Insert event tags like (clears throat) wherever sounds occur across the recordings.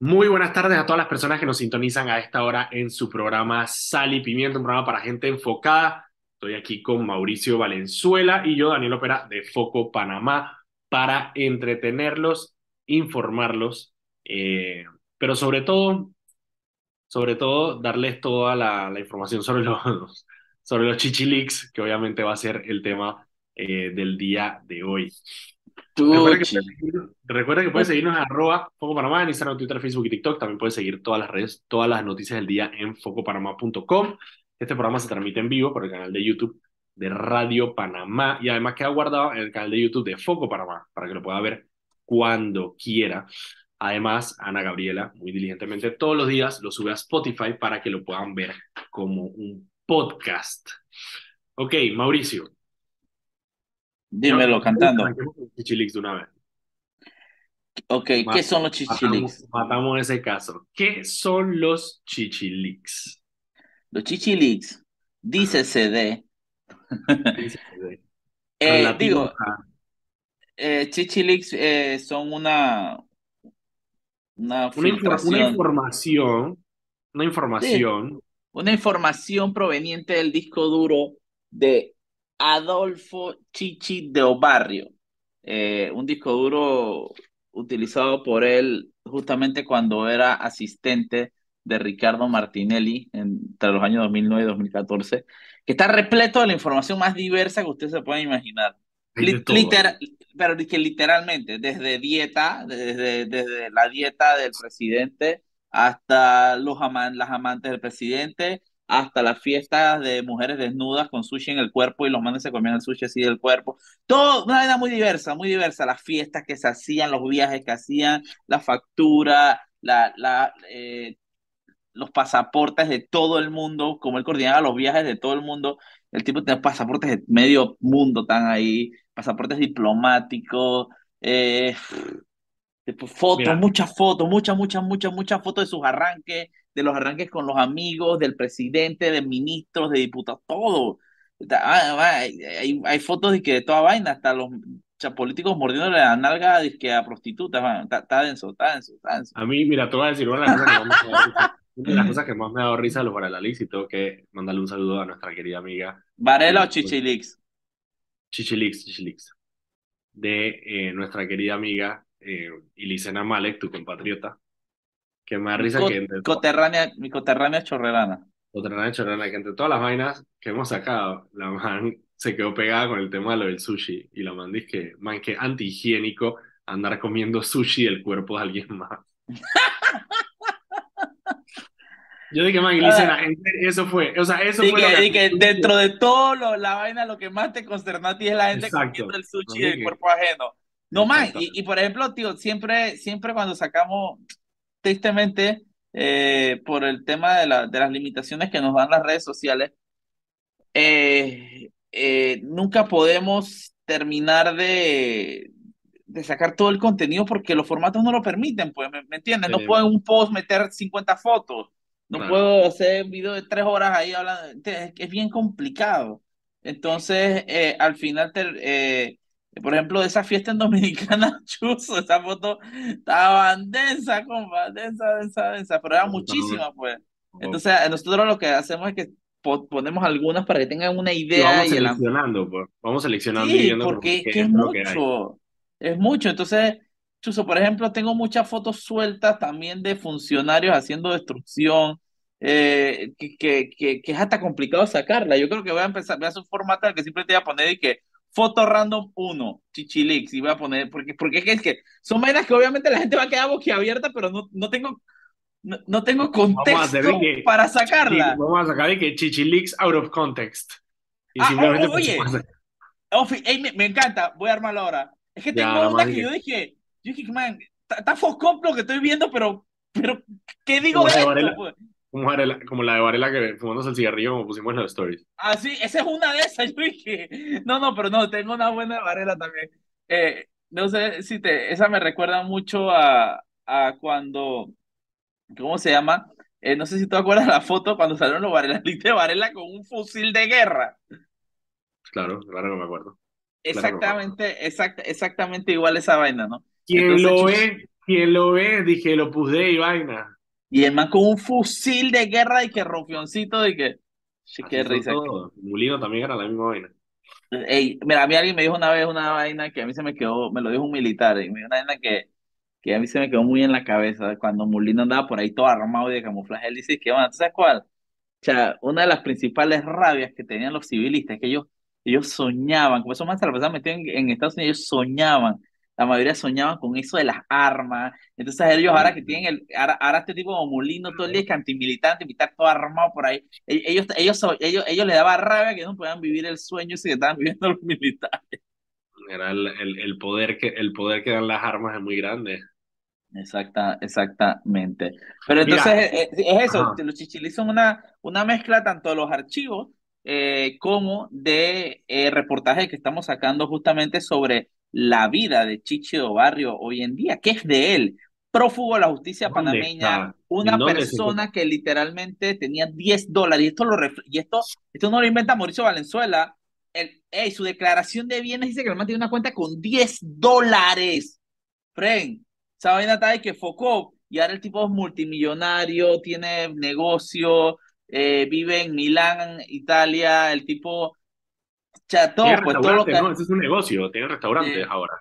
Muy buenas tardes a todas las personas que nos sintonizan a esta hora en su programa Sal y Pimienta, un programa para gente enfocada. Estoy aquí con Mauricio Valenzuela y yo, Daniel Opera, de Foco Panamá, para entretenerlos, informarlos, eh, pero sobre todo, sobre todo, darles toda la, información sobre los, sobre los que obviamente va a ser el tema eh, del día de hoy. Recuerda que, puedes seguirnos, recuerda que puedes seguirnos en arroba Foco Panamá en Instagram, Twitter, Facebook y TikTok. También puedes seguir todas las redes, todas las noticias del día en focopanamá.com. Este programa se transmite en vivo por el canal de YouTube de Radio Panamá y además queda guardado en el canal de YouTube de Foco Panamá para que lo pueda ver cuando quiera. Además, Ana Gabriela, muy diligentemente, todos los días lo sube a Spotify para que lo puedan ver como un podcast. Ok, Mauricio, Dímelo cantando. Chichilix de una vez. Ok, ¿qué son los chichilix? Matamos, matamos, ese caso. ¿Qué son los chichilix? Los chichilix, dícese de. (laughs) eh, digo, eh, chichilix eh, son una. Una, una, una información. Una información. Sí, una información proveniente del disco duro de Adolfo Chichi de Obarrio, eh, un disco duro utilizado por él justamente cuando era asistente de Ricardo Martinelli entre los años 2009 y 2014, que está repleto de la información más diversa que usted se puede imaginar. Literal, pero que literalmente, desde dieta, desde, desde la dieta del presidente hasta los las amantes del presidente, hasta las fiestas de mujeres desnudas con sushi en el cuerpo y los manes se comían el sushi así del cuerpo. Todo, una vida muy diversa, muy diversa. Las fiestas que se hacían, los viajes que hacían, la factura, la, la, eh, los pasaportes de todo el mundo, como él coordinaba los viajes de todo el mundo. El tipo tenía pasaportes de medio mundo, están ahí, pasaportes diplomáticos, eh, fotos, muchas fotos, muchas, muchas, muchas, muchas fotos de sus arranques, de los arranques con los amigos, del presidente, de ministros, de diputados, todo. Ah, hay, hay, fotos de que de toda vaina, hasta los políticos mordiendo la nalga que a prostitutas, está, denso, está denso, está denso. A mí, mira, te voy a decir una de las cosas que más me ha dado risa los Varela y tengo que mandarle un saludo a nuestra querida amiga. ¿Varela o Chichilix? Chichilix, Chichilix. De eh, nuestra querida amiga eh, Ilicena Malek, tu compatriota, que me da risa que entre coterránea, mi coterránea chorrerana. Coterránea chorrerana, que entre todas las vainas que hemos sacado, la man se quedó pegada con el tema de lo del sushi. Y la man dice que, man, que antihigiénico andar comiendo sushi del cuerpo de alguien más. (laughs) Yo dije, man, Ilicena, ah. eso fue, o sea, eso fue que, que, dentro de todo lo, la vaina, lo que más te consternó a ti es la gente comiendo el sushi del cuerpo ajeno. No más, y, y, por ejemplo, tío, siempre, siempre cuando sacamos, tristemente, eh, por el tema de, la, de las limitaciones que nos dan las redes sociales, eh, eh, nunca podemos terminar de, de sacar todo el contenido porque los formatos no lo permiten, pues, ¿me, entiendes? No puedo en un post meter 50 fotos, no puedo hacer un video de tres horas ahí hablando, es, es bien complicado. Entonces, al final, te, por ejemplo, de esa fiesta en Dominicana, (laughs) Chuzo, esa foto estaba densa, compa, densa, densa, densa, pero era muchísima, pues. Entonces, nosotros lo que hacemos es que ponemos algunas para que tengan una idea. vamos seleccionando, pues. Vamos seleccionando sí, porque, es, mucho. Es mucho. Entonces, Chuzo, por ejemplo, tengo muchas fotos sueltas también de funcionarios haciendo destrucción. Eh, que, que, que, que, es hasta complicado sacarla. Yo creo que voy a empezar, voy a hacer un formato que siempre te voy a poner y que foto random 1, Chichilix, y voy a poner, porque, porque es que son vainas que obviamente la gente va a quedar boquiabierta, pero no, no tengo no, no, tengo contexto para sacarla. vamos a sacar de que Chichilix out of context. Y ah, simplemente oye, me, me, encanta, voy a armarlo ahora. Es que tengo una que, yo dije, yo dije, man, está foscop lo que estoy viendo, pero, pero ¿qué digo de esto? Pues? Como, como, la de Varela que fumándose el cigarrillo, como pusimos en los stories. Ah, sí, esa es una de esas. (laughs) Yo dije, no, no, pero no, tengo una buena de Varela también. Eh, no sé si te, esa me recuerda mucho a, a cuando, ¿cómo se llama? Eh, no sé si tú acuerdas la foto cuando salieron los Varela, de Varela con un fusil de guerra. Claro, claro que me acuerdo. Exactamente, exactamente igual esa vaina, ¿no? Quien lo ve ¿Quién lo ve? Dije, lo puse y vaina. Y el man con un fusil de guerra y que rofioncito de que... qué risa. Mulino también era la misma vaina. Ey, mira, a mí alguien me dijo una vez una vaina que a mí se me quedó, me lo dijo un militar, y me dijo una vaina que, que a mí se me quedó muy en la cabeza cuando Mulino andaba por ahí todo armado y de camuflaje. Él dice que, bueno, ¿tú sabes cuál? O sea, una de las principales rabias que tenían los civilistas es que ellos, ellos soñaban, como esos más se la pasaban metidos en, Estados Unidos, ellos soñaban la mayoría soñaban con eso de las armas. Entonces ellos ahora que tienen el, ahora, este tipo como Mulino todo el día, que antimilitante, militar todo armado por ahí, e, ellos, ellos, ellos, ellos les daba rabia que no puedan vivir el sueño si que estaban (laughs) viviendo los militares. Era el, el, poder que, el poder que dan las armas es muy grande. Exacta, exactamente. Pero entonces eh, es, eso, los chichilis son una, una mezcla tanto de los archivos eh, como de eh, reportajes que estamos sacando justamente sobre la vida de Chicho Barrio hoy en día, que es de él, prófugo de la justicia panameña, una persona que literalmente tenía 10 dólares, y esto, lo y esto, esto no lo inventa Mauricio Valenzuela, el, su declaración de bienes dice que el man tiene una cuenta con 10 dólares. Fren, esa vaina está de que focó, y ahora el tipo es multimillonario, tiene negocio, eh, vive en Milán, Italia, el tipo todo, pues todo lo que... No, ese es un negocio, tiene restaurantes ahora.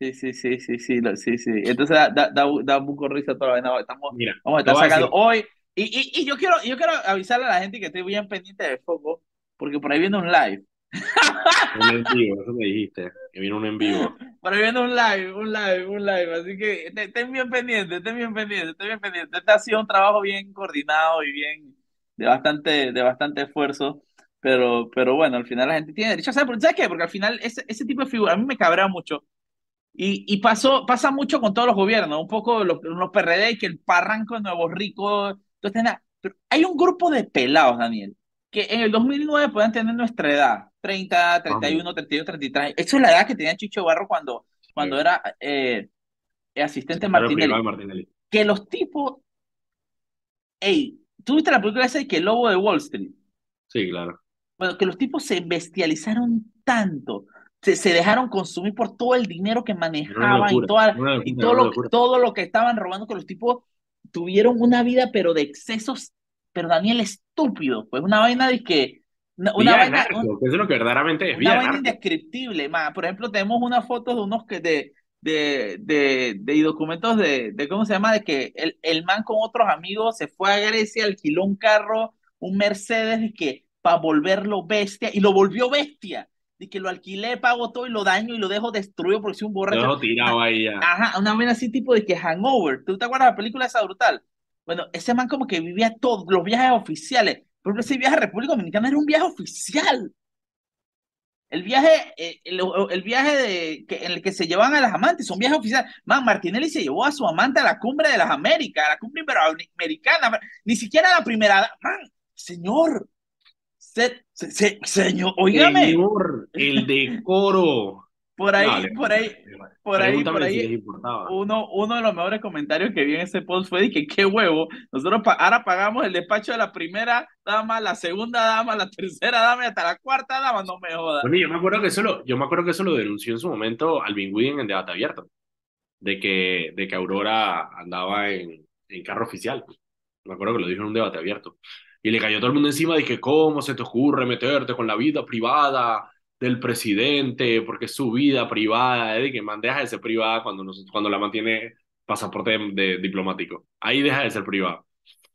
Sí, sí, sí, sí, sí, sí, sí. Entonces da, da, da, un poco risa toda la vez. Estamos, Mira, vamos a estar sacando hoy. Y, y, y, yo quiero, yo quiero avisarle a la gente que estoy bien pendiente de Foco, porque por ahí viene un live. Un en vivo, eso me dijiste, que viene un en vivo. Por ahí viene un live, un live, un live, así que estén bien pendientes, estén bien pendientes, estén bien pendientes. Este ha sido un trabajo bien coordinado y bien, de bastante, de bastante esfuerzo. Pero, pero bueno, al final la gente tiene derecho a saber. ¿Sabes qué? Porque al final ese, ese tipo de figura a mí me cabrea mucho. Y, y pasó, pasa mucho con todos los gobiernos, un poco los, los PRD, que el parranco de Nuevo Rico. Entonces, pero hay un grupo de pelados, Daniel, que en el 2009 pueden tener nuestra edad, 30, 31, 32, 33. Esa es la edad que tenía Chicho Barro cuando, cuando era eh, asistente Martinelli. Que los tipos. Ey, ¿tú viste la película esa de que el lobo de Wall Street? Sí, claro. Bueno, que los tipos se bestializaron tanto, se, se dejaron consumir por todo el dinero que manejaban y, toda, y todo, lo, todo lo que estaban robando, que los tipos tuvieron una vida, pero de excesos, pero Daniel, estúpido, pues una vaina de que... Una, vaina, eso es lo que verdaderamente es. Una vaina indescriptible. Por ejemplo, tenemos una foto de unos que de, de, de, de documentos de, de, ¿cómo se llama? De que el, el man con otros amigos se fue a Grecia, alquiló un carro, un Mercedes, y que para volverlo bestia, y lo volvió bestia. De que lo alquilé, pago todo y lo daño y lo dejo destruido porque soy un borracho. Lo tirado ahí ya. Ajá, una vez así tipo de que hangover. ¿Tú te acuerdas de la película esa brutal? Bueno, ese man como que vivía todos los viajes oficiales. Por ejemplo, ese viaje a República Dominicana era un viaje oficial. El viaje, eh, el, viaje de, que, en el que se llevan a las amantes, son viajes oficiales. Man, Martinelli se llevó a su amante a la cumbre de las Américas, a la cumbre iberoamericana, ni siquiera a la primera. Man, señor, señor, oígame. Señor, el decoro. Por ahí, por ahí, por ahí, por ahí, uno, uno de los mejores comentarios que vi en ese post fue de que qué huevo, nosotros ahora pagamos el despacho de la primera dama, la segunda dama, la tercera dama y hasta la cuarta dama, no me jodas. Bueno, yo me acuerdo que eso lo, yo me acuerdo que eso lo denunció en su momento Alvin Widen en debate abierto, de que, de que Aurora andaba en, en carro oficial. Me acuerdo que lo dijo en un debate abierto. Y le cayó todo el mundo encima de que cómo se te ocurre meterte con la vida privada del presidente, porque es su vida privada, de que man, deja de ser privada cuando, cuando la mantiene pasaporte de, diplomático. Ahí deja de ser privada.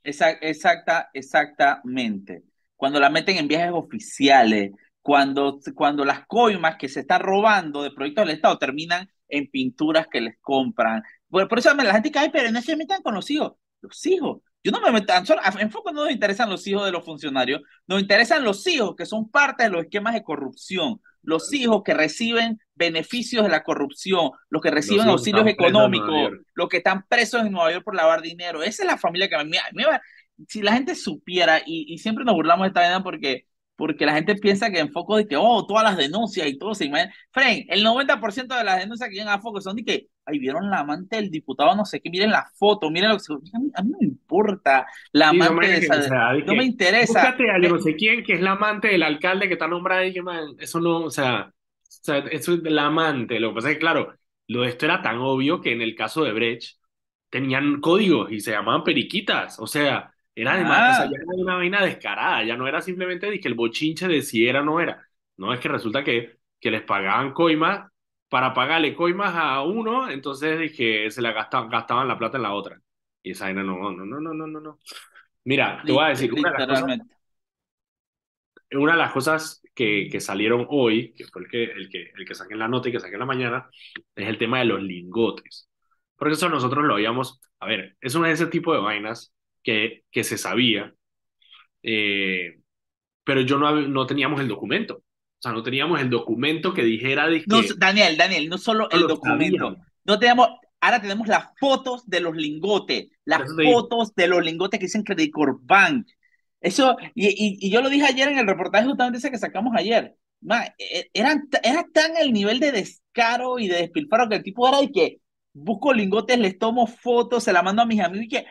Exacta, exactamente. Cuando la meten en viajes oficiales, cuando, cuando las coimas que se están robando de proyectos del Estado terminan en pinturas que les compran. Por eso la gente cae, pero no se metan con los hijos. Los hijos yo no me meto, en foco no nos interesan los hijos de los funcionarios, nos interesan los hijos que son parte de los esquemas de corrupción, los hijos que reciben beneficios de la corrupción, los que reciben auxilios económicos, los que están presos en Nueva York por lavar dinero. Esa es la familia que me, me, si la gente supiera, y, y siempre nos burlamos de esta vida porque porque la gente piensa que en foco de que, oh, todas las denuncias y todo se imagina. Fren, el 90% de las denuncias que llegan a foco son de que, ay, vieron la amante del diputado, no sé qué, miren la foto, miren lo que se... A mí, a mí no me importa la amante no de esa... no me interesa. Búscate a no sé quién, que es la amante del alcalde que está nombrada y que, man, eso no, o sea, o sea, eso es la amante. Lo que pasa es que, claro, lo de esto era tan obvio que en el caso de Brecht, tenían códigos y se llamaban periquitas. O sea, era además, o sea, Ah, ya era una vaina descarada, ya no era simplemente de que el bochinche de si era o no era. No, es que resulta que, que les pagaban coimas para pagarle coimas a uno, entonces dije, se la gastaban, gastaban la plata en la otra. Y esa vaina no, no, no, no, no, no, no. Mira, te voy a decir, una de las cosas, una de las cosas que, que salieron hoy, que fue el que, el que, el que saqué en la nota y que saqué en la mañana, es el tema de los lingotes. Porque eso nosotros lo habíamos, a ver, es una de ese tipo de vainas que, que se sabía, eh, pero yo no, no teníamos el documento. O sea, no teníamos el documento que dijera de No, que Daniel, Daniel, no solo no el documento. sabíamos. No tenemos, ahora tenemos las fotos de los lingotes, las fotos de los lingotes que dicen Credit Corp Bank. Eso, y, y, y yo lo dije ayer en el reportaje justamente ese que sacamos ayer. Ma, e- eran, t- era tan el nivel de descaro y de despilfarro que el tipo era de que busco lingotes, les tomo fotos, se la mando a mis amigos y que,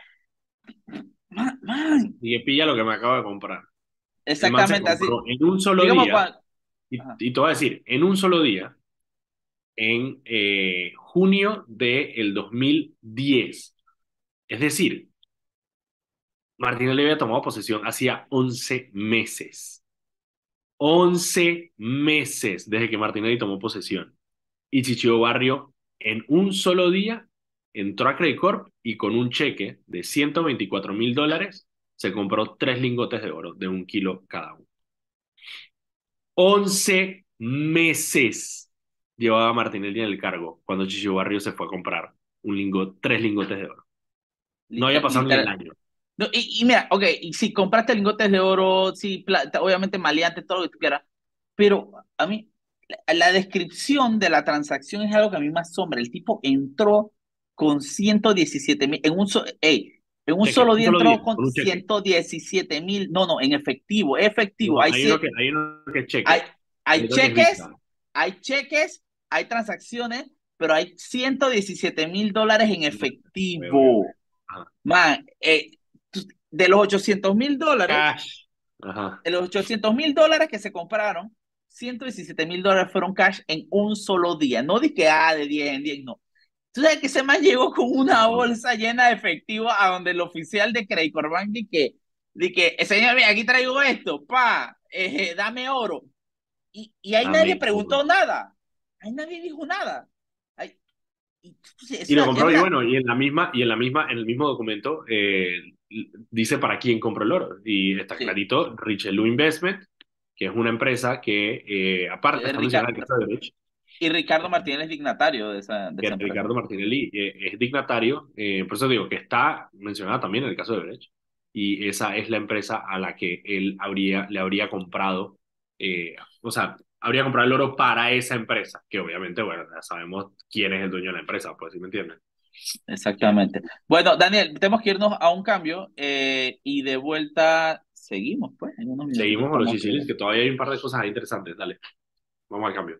man, man, y que pilla lo que me acabo de comprar. Exactamente así. en un solo Digamos, día, y, y te voy a decir, en un solo día, en eh, junio del 2010. Es decir, Martinelli había tomado posesión hacía 11 meses. 11 meses desde que Martinelli tomó posesión. Y Chicho Barrio en un solo día entró a Credit Corp y con un cheque de 124 mil dólares se compró tres lingotes de oro de un kilo cada uno. 11 meses llevaba Martinelli en el cargo cuando Chicho Barrio se fue a comprar un lingot, tres lingotes de oro. No había pasado ni el año. No, y, y mira, ok, y si compraste lingotes de oro, sí, plata, obviamente maleantes, todo lo que tú quieras, pero a mí, la, la descripción de la transacción es algo que a mí me asombra. El tipo entró con 117 mil, en un, so- ey, en un solo día entró con con un cheque. 117 mil, no, no, en efectivo, efectivo, No, hay, hay uno que, hay uno que es cheque, hay, cheques, hay cheques, hay transacciones, pero hay 117 mil dólares en efectivo. Man, eh, de los 800 mil dólares. Ajá. de los 800 mil dólares que se compraron, 117 mil dólares fueron cash en un solo día. No di que, ah, de 10 en 10, no. Tú sabes que ese man llegó con una bolsa llena de efectivo a donde el oficial de Credit Corp Bank di que, di que, "Eh, señor, mira, aquí traigo esto, pa, eh, eh, dame oro. Y, y ahí Dame nadie oro. preguntó nada. Ahí nadie dijo nada. Ahí- y, lo compró, y bueno, y en la misma, y en la misma, en el mismo documento, eh, dice para quién compró el oro. Y está Sí. clarito, Richelieu Investment, que es una empresa que, eh, aparte, Eh, está Ricardo- de Y Ricardo Martínez es dignatario de esa, de esa. Ricardo Martinelli eh, es dignatario, eh, por eso digo que está mencionada también en el caso de Brecht, y esa es la empresa a la que él habría, le habría comprado, eh, o sea, habría comprado el oro para esa empresa, que obviamente, bueno, ya sabemos quién es el dueño de la empresa, pues, ¿sí me entiendes? Exactamente. Bueno, Daniel, tenemos que irnos a un cambio eh, y de vuelta seguimos, pues, en unos minutitos Seguimos con los estamos chichilis, que todavía hay un par de cosas interesantes, dale, vamos al cambio.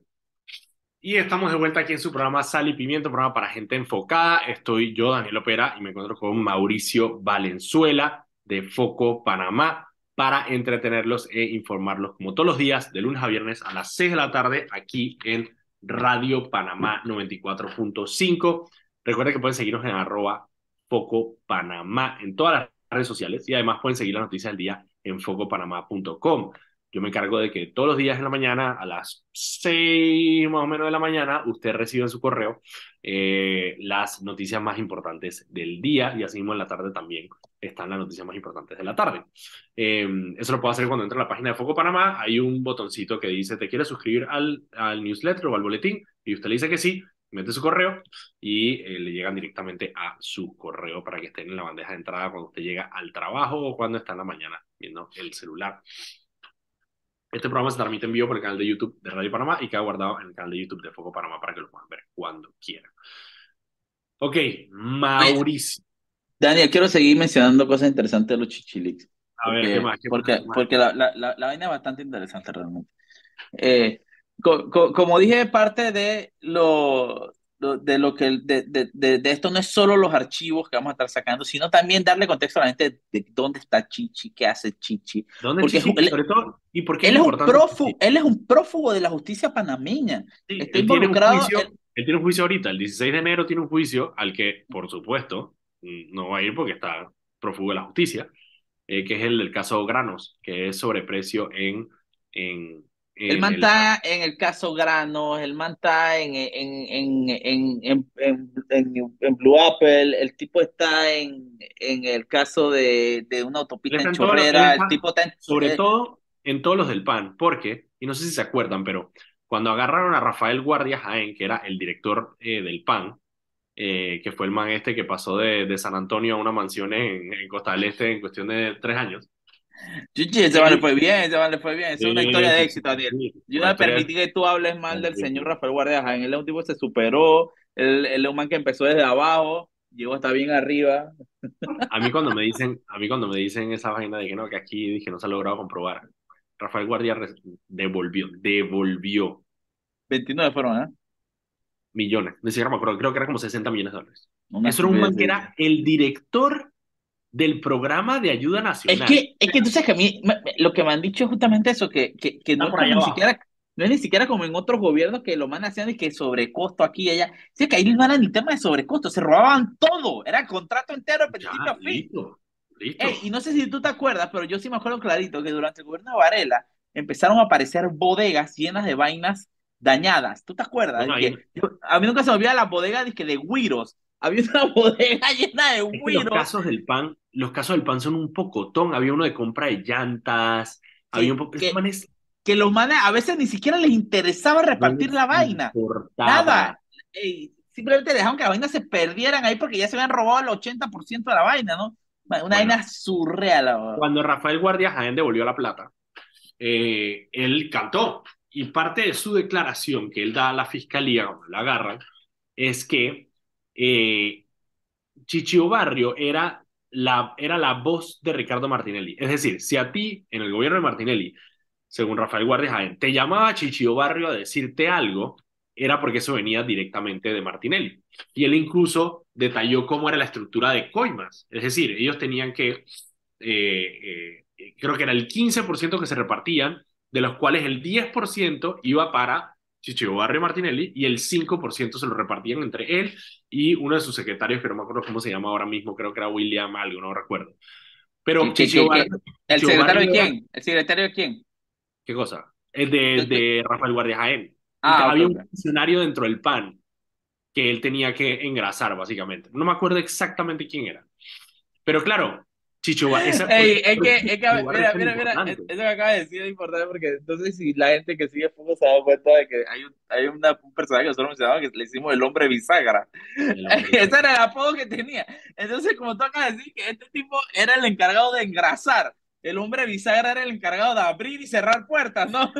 Y estamos de vuelta aquí en su programa Sal y Pimiento, programa para gente enfocada. Estoy yo, Daniel Opera, y me encuentro con Mauricio Valenzuela de Foco Panamá para entretenerlos e informarlos como todos los días, de lunes a viernes a las 6 de la tarde, aquí en Radio Panamá 94.5. Recuerden que pueden seguirnos en arroba Foco Panamá en todas las redes sociales y además pueden seguir las noticias del día en focopanamá.com. Yo me encargo de que todos los días en la mañana, a las 6 más o menos de la mañana, usted reciba en su correo eh, las noticias más importantes del día y así mismo en la tarde también están las noticias más importantes de la tarde. Eh, eso lo puedo hacer cuando entre a la página de Foco Panamá. Hay un botoncito que dice, ¿te quieres suscribir al, al newsletter o al boletín? Y usted le dice que sí, mete su correo y eh, le llegan directamente a su correo para que estén en la bandeja de entrada cuando usted llega al trabajo o cuando está en la mañana viendo el celular. Este programa se transmite en vivo por el canal de YouTube de Radio Panamá y queda guardado en el canal de YouTube de Foco Panamá para que lo puedan ver cuando quieran. Ok, Mauricio. Daniel, quiero seguir mencionando cosas interesantes de los chichilics. A ver, Porque, ¿qué más? ¿Qué porque, más? Porque la, la, la, la vaina es bastante interesante realmente. Eh, co- co- como dije, parte de lo- de lo que de, de, de, de esto no es solo los archivos que vamos a estar sacando, sino también darle contexto a la gente de dónde está Chichi, qué hace Chichi. ¿Dónde Porque Chichi? él- Sobre todo, ¿y por qué Él es un importante prófugo, Chichi? él es un prófugo de la justicia panameña. Sí, Está él tiene un involucrado juicio, en- él tiene un juicio ahorita, el 16 de enero tiene un juicio al que, por supuesto, no va a ir porque está prófugo de la justicia, eh, que es el del caso Granos, que es sobreprecio en, en el man está en el caso Granos, el man está en, en, en, en, Blue Apple, el tipo está en, en el caso de, de una autopista en Chorrera, el tipo está en... Sobre todo en todos los del PAN, porque, y no sé si se acuerdan, pero cuando agarraron a Rafael Guardia Jaén, que era el director eh, del PAN, eh, que fue el man este que pasó de, de San Antonio a una mansión en, en, Costa del Este en cuestión de tres años. Chuchi, ese man le fue bien, ese man le fue bien. Es una historia de éxito, Daniel. Yo no me permití que tú hables mal del señor Rafael Guardia. Él es un tipo que se superó, él, él es un man que empezó desde abajo, llegó hasta bien arriba. A mí cuando me dicen, a mí cuando me dicen esa vaina de que no, que aquí dije no se ha logrado comprobar, Rafael Guardia devolvió, devolvió. 29 fueron, ¿eh? Millones, ni siquiera me acuerdo, creo que era como 60 millones de dólares. Eso era un man que era el director del programa de ayuda nacional. Es que, es que tú sabes que a mí lo que me han dicho es justamente eso, que, que, que no, es ni siquiera, no es ni siquiera como en otros gobiernos que lo mandan haciendo y que sobrecosto aquí y allá. Sí, que ahí no era ni tema de sobrecosto, se robaban todo, era contrato entero, principio a fin. y no sé si tú te acuerdas, pero yo sí me acuerdo clarito que durante el gobierno de Varela empezaron a aparecer bodegas llenas de vainas dañadas. ¿Tú te acuerdas? a mí nunca se me olvida la bodega de, que de Guiros. Había una (laughs) bodega llena de Guiros. los casos del pan, los casos del pan son un pocotón. Había uno de compra de llantas. había un poco. Que, que los manes a veces ni siquiera les interesaba repartir la vaina. Nada. simplemente dejaron que la vaina se perdieran ahí porque ya se habían robado el 80% de la vaina, ¿no? Una vaina surreal. Cuando Rafael Guardia Jaén devolvió la plata, eh, él cantó. Y parte de su declaración que él da a la fiscalía, cuando la agarran, es que eh, Chichio Barrio era la, era la voz de Ricardo Martinelli. Es decir, si a ti, en el gobierno de Martinelli, según Rafael Guardia Jaén, te llamaba Chichio Barrio a decirte algo, era porque eso venía directamente de Martinelli. Y él incluso detalló cómo era la estructura de coimas. Es decir, ellos tenían que, eh, eh, creo que era el 15% que se repartían, de los cuales el 10% iba para Chicho Barrio Martinelli y el 5% se lo repartían entre él y uno de sus secretarios, que no me acuerdo cómo se llama ahora mismo, creo que era William algo, no recuerdo. Pero ¿El secretario de quién? ¿El secretario de quién? ¿Qué cosa? Es de, de Rafael Guardia Jaén. Ah, había un funcionario dentro del PAN que él tenía que engrasar, básicamente. No me acuerdo exactamente quién era. Pero claro, Chicho, esa, Ey, es que, (laughs) es que mira, mira, mira, eso que acaba de decir es importante porque sé si la gente que sigue fútbol se ha dado cuenta de que hay un, hay una, un personaje que nosotros mencionábamos que le hicimos el hombre bisagra. (laughs) Ese era el apodo que tenía. Entonces, como tú acabas de decir, que este tipo era el encargado de engrasar. El hombre bisagra era el encargado de abrir y cerrar puertas, ¿no?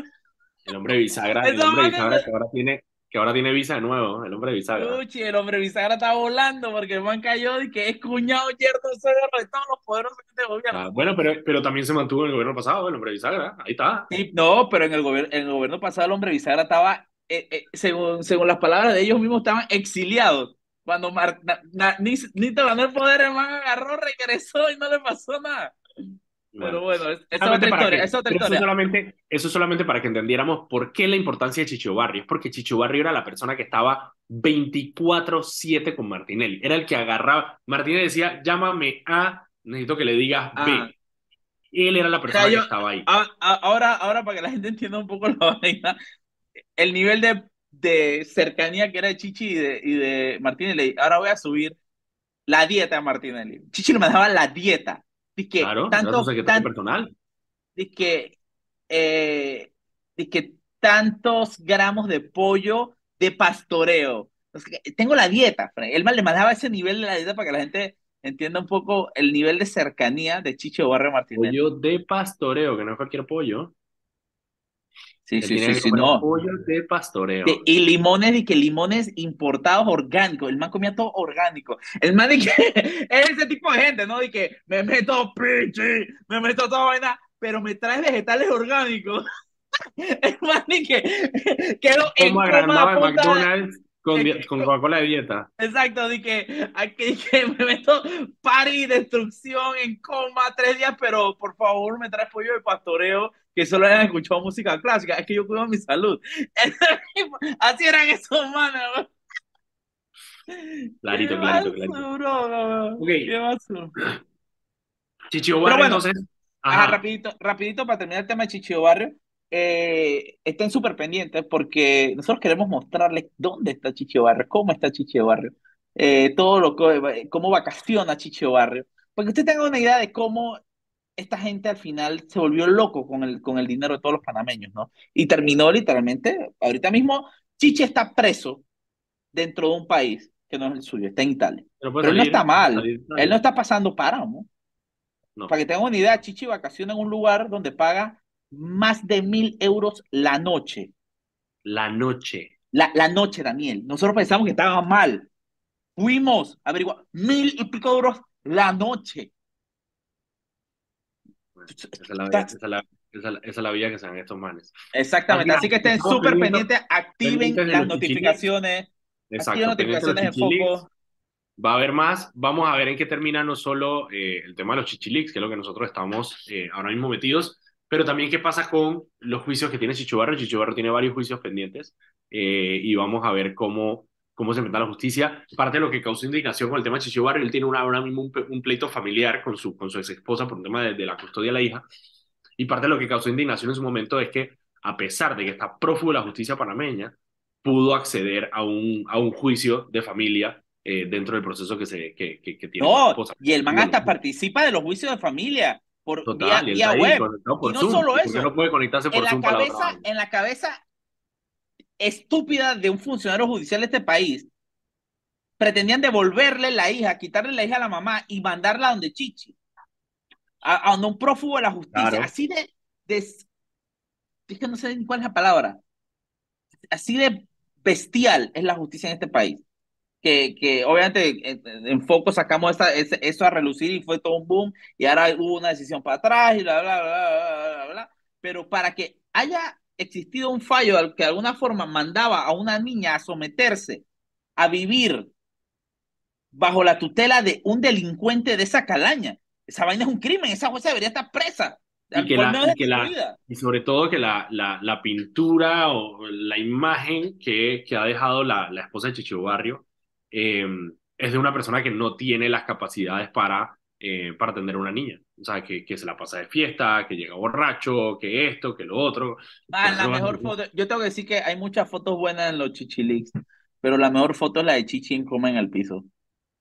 El hombre bisagra, el hombre bisagra que ahora tiene que ahora tiene visa de nuevo, el hombre bisagra. Uchi, el hombre bisagra está volando porque el man cayó y que es cuñado yerno de todos los poderosos de este gobierno. Ah, bueno, pero, pero también se mantuvo en el gobierno pasado, el hombre bisagra, ahí está. Sí, no, pero en el, gobierno en el gobierno pasado el hombre bisagra estaba, eh, eh, según, según las palabras de ellos mismos, estaban exiliados. Cuando Mar, ni, ni te ganó el poder, el man agarró, regresó y no le pasó nada. Pero bueno, es, es otra historia, es otra historia. Eso solamente, eso solamente para que entendiéramos por qué la importancia de Chicho Barrio. Es porque Chicho Barrio era la persona que estaba 24-7 con Martinelli. Era el que agarraba. Martinelli decía, llámame a, necesito que le digas B. Ah. Él era la persona que estaba ahí. ahora, ahora, para que la gente entienda un poco la (laughs) vaina, el nivel de, de cercanía que era de Chichi y de, y de Martinelli, ahora voy a subir la dieta de Martinelli. Chichi le mandaba la dieta claro, tanto, personal. De que, eh, que tantos gramos de pollo de pastoreo. Tengo la dieta, Él le mandaba ese nivel de la dieta para que la gente entienda un poco el nivel de cercanía de Chicho Barrio Martínez. Pollo de pastoreo, que no es cualquier pollo. Sí, sí, sí, sí, no. Pollo de pastoreo. y limones, y que limones importados orgánicos. El man comía todo orgánico. El man de que (laughs) es ese tipo de gente, ¿no? De que me meto pinche, me meto toda vaina, pero me traes vegetales orgánicos. (laughs) El man de que (laughs) quedó en coma McDonald's con, con Coca-Cola de dieta. Exacto, de que, aquí, que me meto pari, destrucción, en coma, tres días, pero por favor me traes pollo de pastoreo que solo hayan escuchado música clásica, es que yo cuido mi salud. (laughs) Así eran esos manos. Clarito, clarito, clarito. Bro, okay. ¿Qué pasó? Chichio Barrio, bueno, entonces. Ajá. ajá. rapidito, rapidito para terminar el tema de Chichio Barrio. Eh, estén súper pendientes porque nosotros queremos mostrarles dónde está Chichio Barrio, cómo está Chichio Barrio, eh, todo lo que, cómo vacaciona Chichio Barrio. Porque usted tenga una idea de cómo esta gente al final se volvió loco con el, con el dinero de todos los panameños, ¿no? Y terminó literalmente, ahorita mismo, Chichi está preso dentro de un país que no es el suyo, está en Italia. Pero, él no está mal, él no está pasando páramo. No. Para que tengan una idea, Chichi vacaciona en un lugar donde paga más de mil euros la noche. La noche. La, la noche, Daniel. Nosotros pensamos que estaba mal. Fuimos a averiguar mil y pico euros la noche. Esa, es la, esa, es la, esa, es la, vía que se dan estos manes. Exactamente, así que estén súper pendientes, activen las notificaciones. Exacto, notificaciones en foco. Va a haber más, vamos a ver en qué termina no solo eh, el tema de los chichilics, que es lo que nosotros estamos eh, ahora mismo metidos, pero también qué pasa con los juicios que tiene. Chicho Barrio tiene varios juicios pendientes eh, y vamos a ver cómo, cómo se enfrenta la justicia. Parte de lo que causó indignación con el tema de Chicho Barrio, él tiene una, ahora mismo un, pleito familiar con su, con su ex esposa por un tema de, la custodia de la hija. Y parte de lo que causó indignación en su momento es que, a pesar de que está prófugo de la justicia panameña, pudo acceder a un, a un juicio de familia eh, dentro del proceso que, se, que, que, tiene. No, y el man hasta participa de los juicios de familia por Total, vía, web. y no solo eso. No puede conectarse por en, la cabeza, en la cabeza estúpida de un funcionario judicial de este país, pretendían devolverle la hija, quitarle la hija a la mamá y mandarla a donde Chichi. A, donde un prófugo de la justicia. Así de, de. Es que no sé cuál es la palabra. Así de bestial es la justicia en este país que, que obviamente en, foco sacamos esa, eso a relucir y fue todo un boom y ahora hubo una decisión para atrás y bla, bla, bla, bla, bla, Pero para que haya existido un fallo que de alguna forma mandaba a una niña a someterse a vivir bajo la tutela de un delincuente de esa calaña. Esa vaina es un crimen, esa jueza debería estar presa. Y, que la, y, que la, y, sobre todo que la, la, la, pintura o la imagen que, que ha dejado la, la esposa de Chicho Barrio Em, es de una persona que no tiene las capacidades para, eh, para atender a una niña. O sea, que, que, se la pasa de fiesta, que llega borracho, que esto, que lo otro. Ah, la mejor foto. Yo tengo que decir que hay muchas fotos buenas en los chichiliks, pero la mejor foto es la de Chichi en coma en el piso.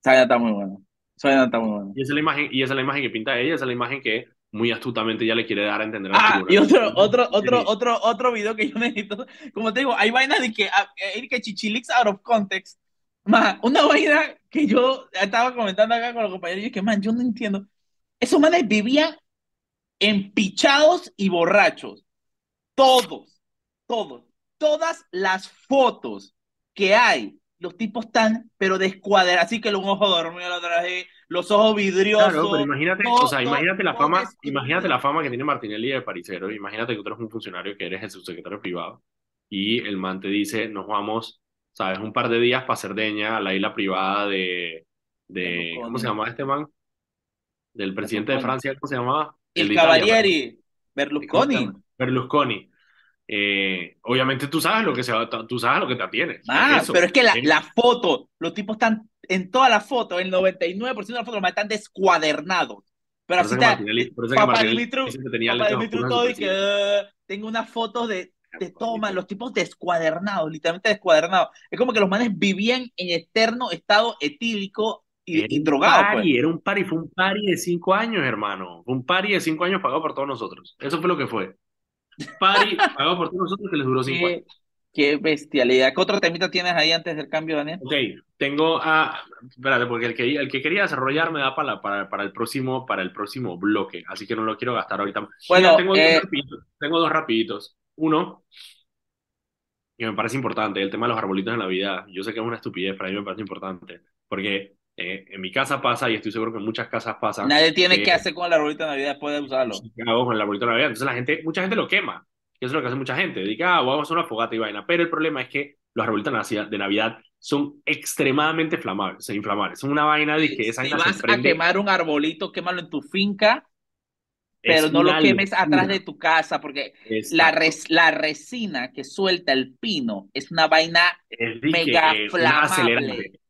Esa está muy buena. Esa está muy buena. Y esa es la imagen, y esa es la imagen que pinta ella, esa es la imagen que muy astutamente ya le quiere dar a entender a Ah, y otro, otro, otro, otro, otro video que yo (laughs) necesito. Como te digo, hay vainas de que, ah, eh, que Chichilix out of context Man, una vaina que yo estaba comentando acá con los compañeros y que, man, yo no entiendo. Esos manes vivían empichados y borrachos. Todos, todos, todas las fotos que hay, los tipos están, pero descuadrados, así que un ojo dormido, la traje, los ojos vidriosos. Claro, pero imagínate, o sea, imagínate la fama, imagínate la fama que tiene Martinelli de Parisero, imagínate que tú eres un funcionario que eres el subsecretario privado y el man te dice, nos vamos ¿sabes? Un par de días para Cerdeña, a la isla privada de, de ¿cómo se llamaba este man? Del presidente de Francia, ¿cómo se llamaba? El, el Cavalieri, Berlusconi. Berlusconi. Eh, obviamente tú sabes lo que se va, tú sabes lo que te atienes. Ah, pero es que la, la, foto, los tipos están en toda la foto, el 99% de la foto están descuadernados. Pero así está. Papá Dimitru, Papá Dimitru todo y que uh, tengo una foto de te toman los tipos descuadernados, literalmente descuadernados. Es como que los manes vivían en eterno estado etílico y, drogado. Pues. Era un pari, fue un pari de cinco años, hermano. Fue un pari de cinco años pagado por todos nosotros. Eso fue lo que fue. Pari (laughs) pagado por todos nosotros que les duró cinco años. Qué bestialidad. ¿Qué otro temita tienes ahí antes del cambio, Daniel? Ok, tengo a. espérate, porque el que, el que quería desarrollar me da para, para, para, el próximo, para el próximo bloque, así que no lo quiero gastar ahorita. Bueno, tengo, dos eh, tengo dos rapiditos. Uno, que me parece importante, el tema de los arbolitos en la vida. Yo sé que es una estupidez, pero a mí me parece importante. Porque eh, en mi casa pasa, y estoy seguro que en muchas casas pasa. Nadie tiene que hacer con el arbolito de Navidad después de usarlo. ¿Qué hago con el arbolito de Navidad? Entonces la gente, mucha gente lo quema. Que eso es lo que hace mucha gente. Dice, ah, vamos a hacer una fogata y vaina. Pero el problema es que los arbolitos de Navidad son extremadamente inflamables, inflamables. Son una vaina de que esa Si vas a quemar un arbolito, quémalo en tu finca pero no lo quemes atrás de tu casa porque la, res, la resina que suelta el pino es una vaina mega flamable.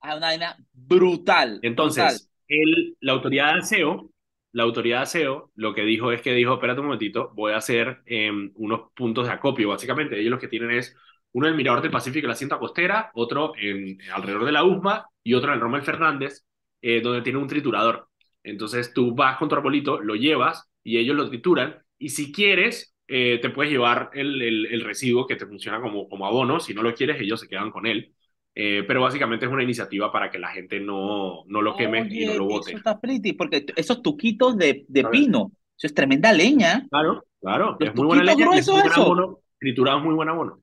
Ah, una vaina brutal. Entonces, el, la autoridad de aseo, la autoridad de aseo, lo que dijo es que dijo, espérate un momentito, voy a hacer em, unos puntos de acopio, básicamente. Ellos lo que tienen es uno en el Mirador del Pacífico, en la cinta costera, otro en, alrededor de la USMA y otro en el Rommel Fernández, eh, donde tiene un triturador. Entonces tú vas con tu arbolito, lo llevas y ellos lo trituran. Y si quieres, eh, te puedes llevar el, el, residuo que te funciona como, como abono. Si no lo quieres, ellos se quedan con él. Eh, pero básicamente es una iniciativa para que la gente no, no lo queme y no lo bote. Eso está pretty, porque esos tuquitos de, de pino, eso es tremenda leña. Claro, claro, es muy buena leña. Es muy buen abono, triturado es muy buen abono.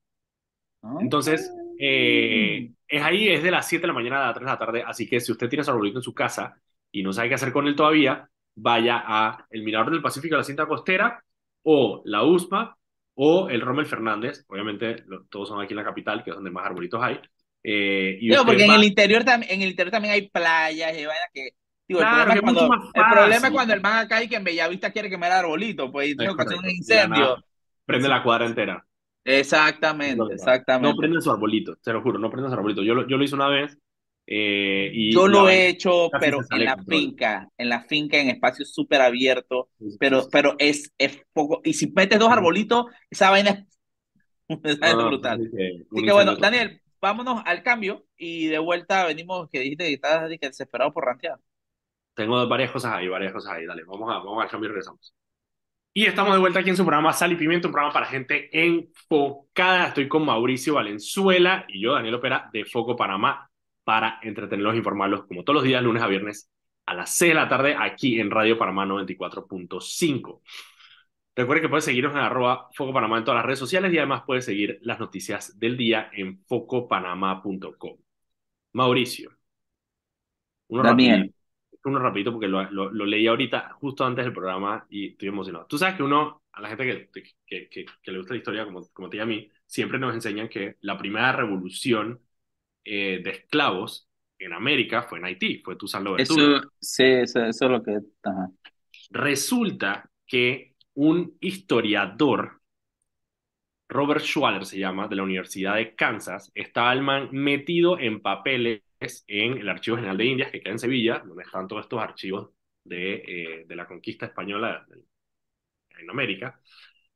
Ah. Entonces, eh, es ahí, es de las 7 de la mañana a las 3 de la tarde, así que si usted tiene su arbolito en su casa y no sabe qué hacer con él todavía, vaya a el Mirador del Pacífico, la cinta costera, o la USMA, o el Rommel Fernández, obviamente todos son aquí en la capital, que es donde más arbolitos hay, eh, porque en, el interior, en el interior también hay playas y vaya que... Digo, el, problema, es cuando, el problema es cuando el man acá y que en Bellavista quiere quemar arbolito, pues tiene que hacer un incendio. prende la cuadra entera. Exactamente, exactamente. No prende su arbolito, te lo juro, no prende su arbolito. Yo lo, yo lo hice una vez. Eh, y yo lo he hecho, pero en la finca, en la finca, en espacios súper abiertos, pero, pero es, es poco. Y si metes dos arbolitos, esa vaina es, (laughs) es brutal. Así que bueno, Daniel, vámonos al cambio y de vuelta venimos, que dijiste que estás desesperado por rantear. Tengo varias cosas ahí, varias cosas ahí, dale, vamos, a, vamos al cambio y regresamos. Y estamos de vuelta aquí en su programa Sal y Pimiento, un programa para gente enfocada. Estoy con Mauricio Valenzuela y yo, Daniel Opera, de Foco Panamá, para entretenerlos e informarlos como todos los días, lunes a viernes, a las 6 de la tarde, aquí en Radio Panamá 94.5. Recuerde que puede seguirnos en arroba Foco Panamá en todas las redes sociales y además puede seguir las noticias del día en focopanamá.com. Mauricio. Uno Daniel. uno rapidito porque lo, lo, leí ahorita justo antes del programa y estoy emocionado. Tú sabes que uno, a la gente que, que, que, que le gusta la historia como, como te y a mí, siempre nos enseñan que la primera revolución eh, de esclavos en América fue en Haití, fue tu saldo Eso, sí, eso, es lo que... Resulta que un historiador, Robert Schwaller se llama, de la Universidad de Kansas, estaba metido en papeles en el Archivo General de Indias, que queda en Sevilla, donde están todos estos archivos de, eh, de la conquista española en América,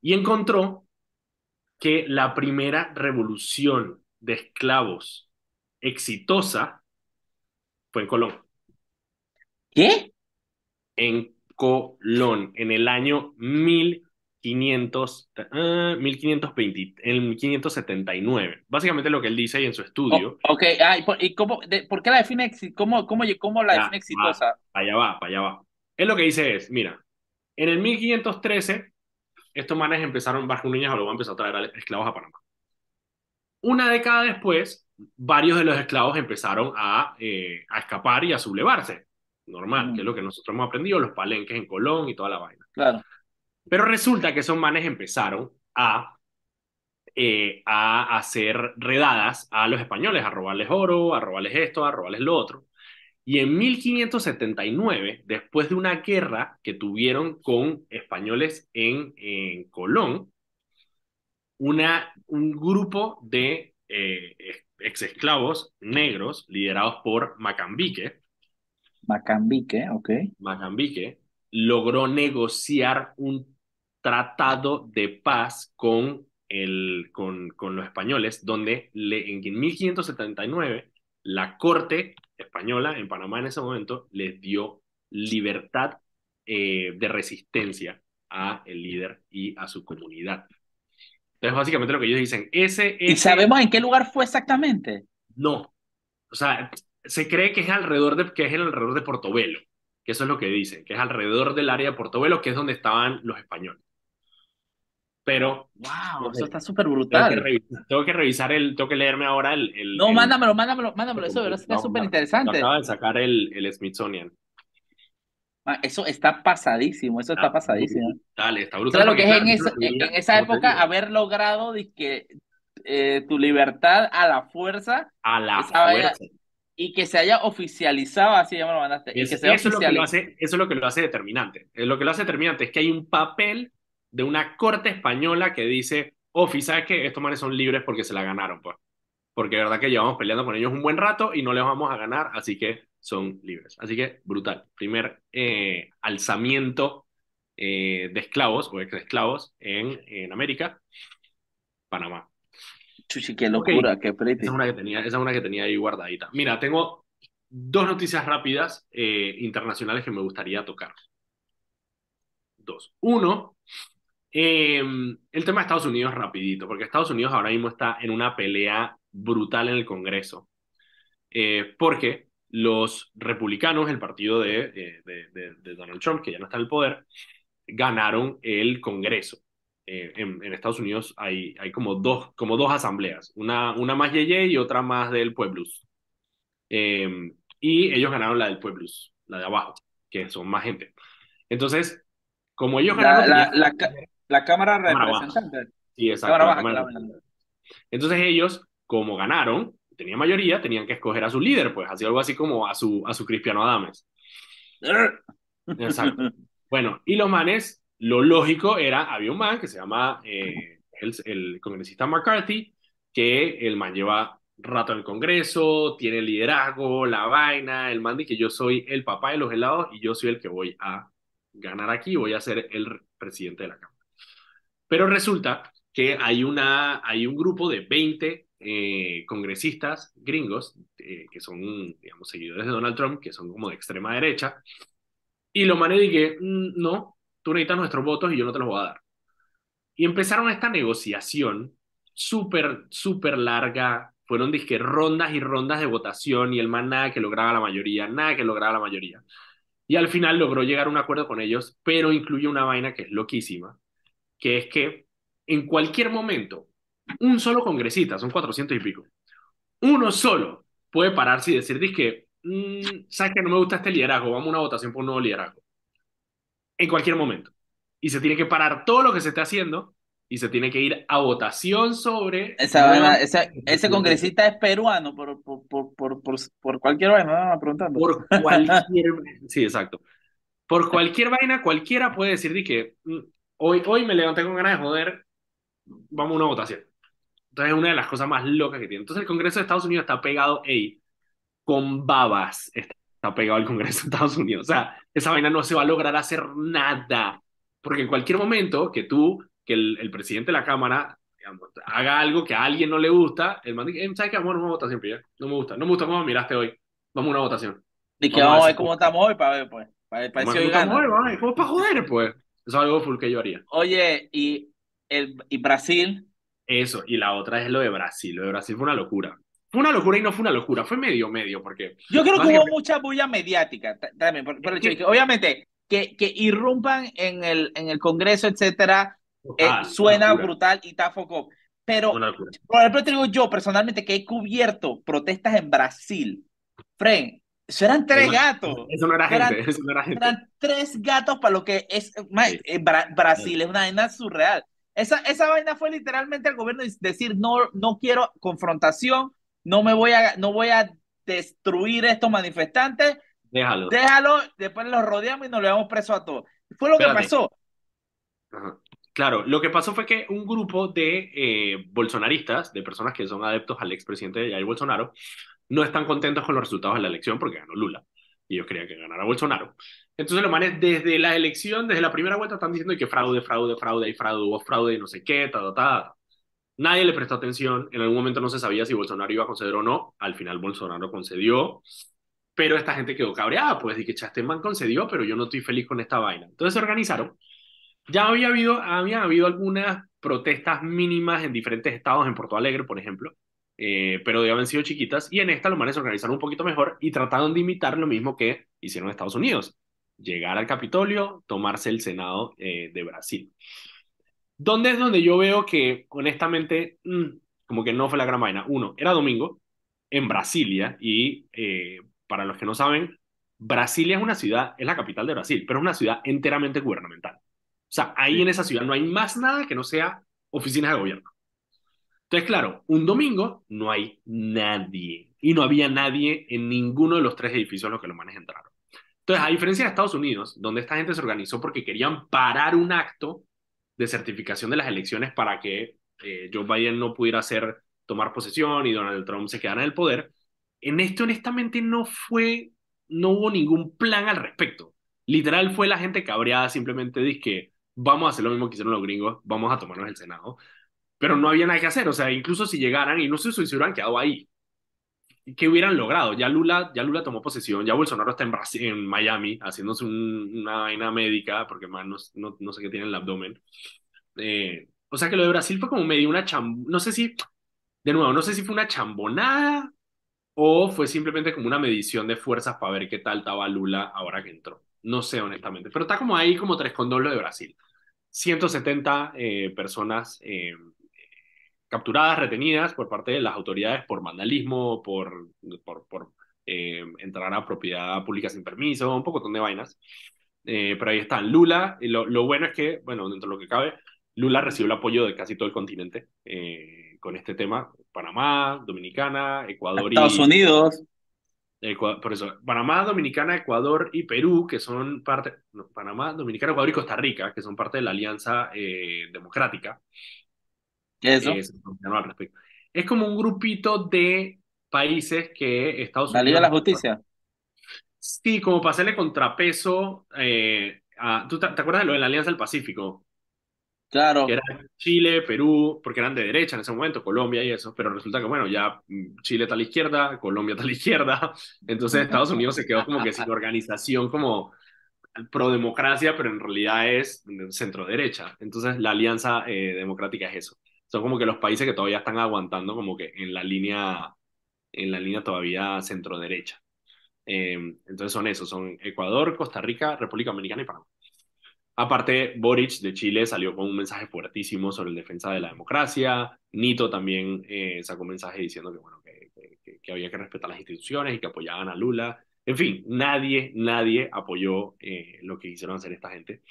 y encontró que la primera revolución de esclavos exitosa fue en Colón. ¿Qué? En Colón en el año 1500, 1520, en 1579. Básicamente lo que él dice ahí en su estudio. ok, ¿y cómo, por qué la define, cómo, cómo, cómo la define exitosa? allá va, para allá va. Él lo que dice es, mira, en el 1513, estos manes empezaron, Barco Núñez luego empezó a traer esclavos a Panamá. Una década después, varios de los esclavos empezaron a, eh, a escapar y a sublevarse normal, que es lo que nosotros hemos aprendido, los palenques en Colón y toda la vaina. Claro. Pero resulta que esos manes empezaron a, eh, a hacer redadas a los españoles, a robarles oro, a robarles esto, a robarles lo otro. Y en 1579, después de una guerra que tuvieron con españoles en, en Colón, una, un grupo de eh, ex esclavos negros liderados por Macambique, Macambique, ok. Macambique logró negociar un tratado de paz con, el, con, con los españoles, donde le, en 1579 la corte española en Panamá en ese momento les dio libertad eh, de resistencia a el líder y a su comunidad. Entonces, básicamente lo que ellos dicen, ese, ese... ¿Y sabemos en qué lugar fue exactamente? No. O sea, se cree que es alrededor de, que es el alrededor de Portobelo, que eso es lo que dicen, que es alrededor del área de Portobelo, que es donde estaban los españoles. Pero. ¡Wow! Eso está súper brutal. Tengo que, revisar, el. Tengo que leerme ahora el. el no, mándamelo, mándamelo, mándamelo. Eso está súper interesante. Acaba de sacar el, el Smithsonian. Ah, eso está pasadísimo, eso está, pasadísimo. Dale, está brutal. lo que es en, esa, en, esa época haber logrado que, eh, tu libertad a la fuerza. A la fuerza y que se haya oficializado, así ya me lo mandaste. eso, es lo que lo hace, eso es lo que lo hace determinante. Eh, lo que lo hace determinante es que hay un papel de una corte española que dice, Ofi, ¿sabes qué? Estos manes son libres porque se la ganaron, pues. Porque de verdad que llevamos peleando con ellos un buen rato y no les vamos a ganar, así que son libres. Así que brutal. Primer eh, alzamiento eh, de esclavos o ex esclavos en, en América, Panamá. Chuchi, qué locura, qué pretty. Esa es, una que tenía, esa es una que tenía ahí guardadita. Mira, tengo dos noticias rápidas eh, internacionales que me gustaría tocar. Dos. Uno, eh, el tema de Estados Unidos rapidito, porque Estados Unidos ahora mismo está en una pelea brutal en el Congreso. Eh, porque los republicanos, el partido de, de, de, de, Donald Trump, que ya no está en el poder, ganaron el Congreso. Eh, en, en, Estados Unidos hay, hay como, dos, como dos asambleas, una, una más Yeye y otra más del Pueblus. Eh, y ellos ganaron la del Pueblus, la de abajo, que son más gente. Entonces, como ellos ganaron... La, la, la, la Cámara de Representantes. Sí, exacto. Baja. Entonces ellos, como ganaron, tenían mayoría, tenían que escoger a su líder, pues, así algo así como a su, a su Cristiano Adames. (laughs) Exacto. Bueno, y los manes, lo lógico era, había un man que se llama eh, el, el, congresista McCarthy, que el man lleva rato en el Congreso, tiene liderazgo, la vaina, el man dice que yo soy el papá de los helados y yo soy el que voy a ganar aquí, voy a ser el presidente de la Cámara. Pero resulta que hay, una, hay un grupo de 20 eh, congresistas gringos eh, que son, digamos, seguidores de Donald Trump, que son como de extrema derecha, y lo mané dije, mm, no, tú necesitas nuestros votos y yo no te los voy a dar. Y empezaron esta negociación súper, súper larga. Fueron disque rondas y rondas de votación y el man nada que lograba la mayoría, nada que lograba la mayoría. Y al final logró llegar a un acuerdo con ellos, pero incluye una vaina que es loquísima, que es que en cualquier momento, un solo congresista, son 400 y pico, uno solo puede pararse y decir, disque, mmm, sabes que no me gusta este liderazgo, vamos a una votación por un nuevo liderazgo. En cualquier momento. Y se tiene que parar todo lo que se esté haciendo y se tiene que ir a votación sobre... Esa, vaina, esa, ese congresista es peruano, por, por, por, por, por, cualquier vaina, me preguntando. Por cualquier... (laughs) sí, exacto. Por cualquier vaina, cualquiera puede decir de que mm, hoy, hoy me levanté con ganas de joder, vamos a una votación. Entonces es una de las cosas más locas que tiene. Entonces el Congreso de Estados Unidos está pegado, ey, con babas está pegado al Congreso de Estados Unidos. O sea, esa vaina no se va a lograr hacer nada. Porque en cualquier momento que tú, que el, el presidente de la Cámara digamos, haga algo que a alguien no le gusta, el man dice, eh, ¿sabes qué? Vamos a una votación, ya. No me gusta. No me gusta cómo miraste hoy. Vamos a una votación. Y que vamos, a ver cómo estamos hoy para ver, pues. Para, para ¿Cómo, estamos hoy, vamos, ¿Cómo para joder, pues? Eso es algo full que yo haría. Oye, y, el, y Brasil. Eso, y la otra es lo de Brasil. Lo de Brasil fue una locura. Fue una locura y no fue una locura, fue medio, medio, porque... Yo creo que hubo mucha bulla mediática también, por, por el hecho de que, obviamente, que, que irrumpan en el, en el Congreso, etcétera, Total, eh, suena brutal y está foco. Pero, por ejemplo, te digo yo personalmente que he cubierto protestas en Brasil. Fren, eso eran tres eso, gatos. Eso no era eran, gente, eso no era gente. Eran tres gatos para lo que es sí. eh, Bra Brasil, sí. es una vaina surreal. Esa, esa vaina fue literalmente el gobierno decir, no, no quiero confrontación, no me voy a, no voy a destruir estos manifestantes. Déjalo. Déjalo, después los rodeamos y nos le damos preso a todos. Fue lo Espérate. que pasó. Ajá. Claro, lo que pasó fue que un grupo de eh, bolsonaristas, de personas que son adeptos al expresidente Jair Bolsonaro, no están contentos con los resultados de la elección porque ganó Lula. Y ellos querían que ganara Bolsonaro. Entonces los manes desde la elección, desde la primera vuelta, están diciendo que fraude, fraude, fraude, y fraude, hubo fraude y no sé qué, ta, ta, ta. Nadie le prestó atención. En algún momento no se sabía si Bolsonaro iba a conceder o no. Al final Bolsonaro concedió. Pero esta gente quedó cabreada, pues, y que este man concedió, pero yo no estoy feliz con esta vaina. Entonces se organizaron. Ya había habido, había habido algunas protestas mínimas en diferentes estados, en Porto Alegre, por ejemplo, eh, pero habían sido chiquitas. Y en esta los manes se organizaron un poquito mejor y trataron de imitar lo mismo que hicieron en Estados Unidos. Llegar al Capitolio, tomarse el Senado eh, de Brasil. ¿Dónde es donde yo veo que, honestamente, mmm, como que no fue la gran vaina? Uno, era domingo en Brasilia y eh, para los que no saben, Brasilia es una ciudad, es la capital de Brasil, pero es una ciudad enteramente gubernamental. O sea, ahí en esa ciudad no hay más nada que no sea oficinas de gobierno. Entonces, claro, un domingo no hay nadie. Y no había nadie en ninguno de los tres edificios en los que los manes entraron. Entonces, a diferencia de Estados Unidos, donde esta gente se organizó porque querían parar un acto de certificación de las elecciones para que eh, Joe Biden no pudiera ser tomar posesión y Donald Trump se quedara en el poder. En esto, honestamente, no fue, no hubo ningún plan al respecto. Literal fue la gente cabreada, simplemente dice que vamos a hacer lo mismo que hicieron los gringos, vamos a tomarnos el Senado. Pero no había nada que hacer, o sea, incluso si llegaran y no sé si se hubieran quedado ahí, ¿qué hubieran logrado? Ya Lula, ya Lula tomó posesión, ya Bolsonaro está en, Brasil, en Miami haciéndose una vaina médica, porque más no, no, no, sé qué tiene en el abdomen. Eh, o sea que lo de Brasil fue como medio una cham... No sé si, de nuevo, no sé si fue una chambonada o fue simplemente como una medición de fuerzas para ver qué tal estaba Lula ahora que entró. No sé, honestamente. Pero está como ahí como tres con lo de Brasil. 170 eh, personas eh, capturadas, retenidas por parte de las autoridades por vandalismo, por, por, por eh, entrar a propiedad pública sin permiso, un poco de vainas. pero ahí están. Lula, lo, lo, bueno es que, bueno, dentro de lo que cabe, Lula recibió el apoyo de casi todo el continente con este tema. Panamá, Dominicana, Ecuador Estados y... Estados Unidos. por eso, Panamá, Dominicana, Ecuador y Perú, que son parte, Panamá, Dominicana, Ecuador y Costa Rica, que son parte de la Alianza eh, Democrática. ¿Qué es eso? Eh, al respecto. Es como un grupito de países que Estados Unidos... La Liga de la Justicia. Sí, como para hacerle contrapeso eh, a... ¿Tú te, acuerdas de lo de la Alianza del Pacífico? Claro. Que era Chile, Perú, porque eran de derecha en ese momento, Colombia y eso, pero resulta que, bueno, ya mm, Chile está a la izquierda, Colombia está a la izquierda, (laughs) entonces Estados Unidos se quedó como que sin organización como pro democracia, pero en realidad es centro derecha. Entonces la alianza eh, democrática es eso. Son como que los países que todavía están aguantando como que en la línea, en la línea todavía centro derecha. Em, entonces son esos, son Ecuador, Costa Rica, República Dominicana y Panamá. Aparte, Boric de Chile salió con un mensaje fuertísimo sobre la defensa de la democracia. Nito también eh, sacó un mensaje diciendo que, bueno, que, que, había que respetar las instituciones y que apoyaban a Lula. En fin, nadie, nadie apoyó eh, lo que hicieron hacer esta gente.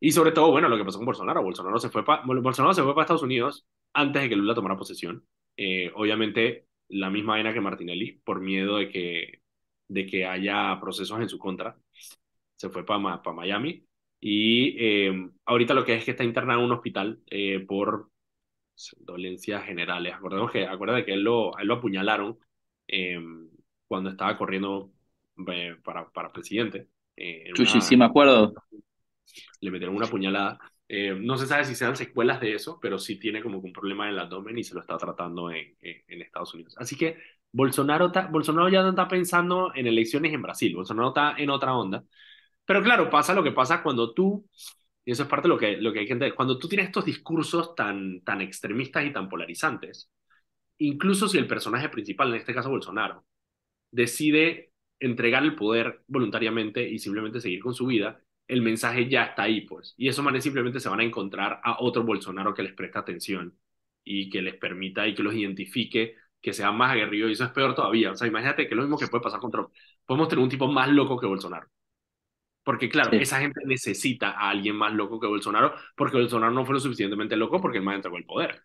Y sobre todo, bueno, lo que pasó con Bolsonaro. Bolsonaro se fue para Bolsonaro se fue para Estados Unidos antes de que Lula tomara posesión. Eh, obviamente, la misma vaina que Martinelli, por miedo de que, de que haya procesos en su contra. Se fue para para Miami y eh, ahorita lo que es que está internado en un hospital eh, por dolencias generales. Acordemos que, acuérdate que él lo, él lo apuñalaron eh, cuando estaba corriendo para, para presidente. sí, me acuerdo. Le metieron una puñalada. no se sabe si sean secuelas de eso, pero sí tiene como un problema en el abdomen y se lo está tratando en, en Estados Unidos. Así que Bolsonaro, Bolsonaro ya no está pensando en elecciones en Brasil. Bolsonaro está en otra onda. Pero claro, pasa lo que pasa cuando tú, y eso es parte de lo que, lo que hay entender, cuando tú tienes estos discursos tan, tan extremistas y tan polarizantes, incluso si el personaje principal, en este caso Bolsonaro, decide entregar el poder voluntariamente y simplemente seguir con su vida, el mensaje ya está ahí, pues. Y esos manes simplemente se van a encontrar a otro Bolsonaro que les presta atención y que les permita y que los identifique, que sea más aguerrido. Y eso es peor todavía. O sea, imagínate que es lo mismo que puede pasar con Trump. Podemos tener un tipo más loco que Bolsonaro. Porque claro, esa gente necesita a alguien más loco que Bolsonaro, porque Bolsonaro no fue lo suficientemente loco porque el más entregó el poder.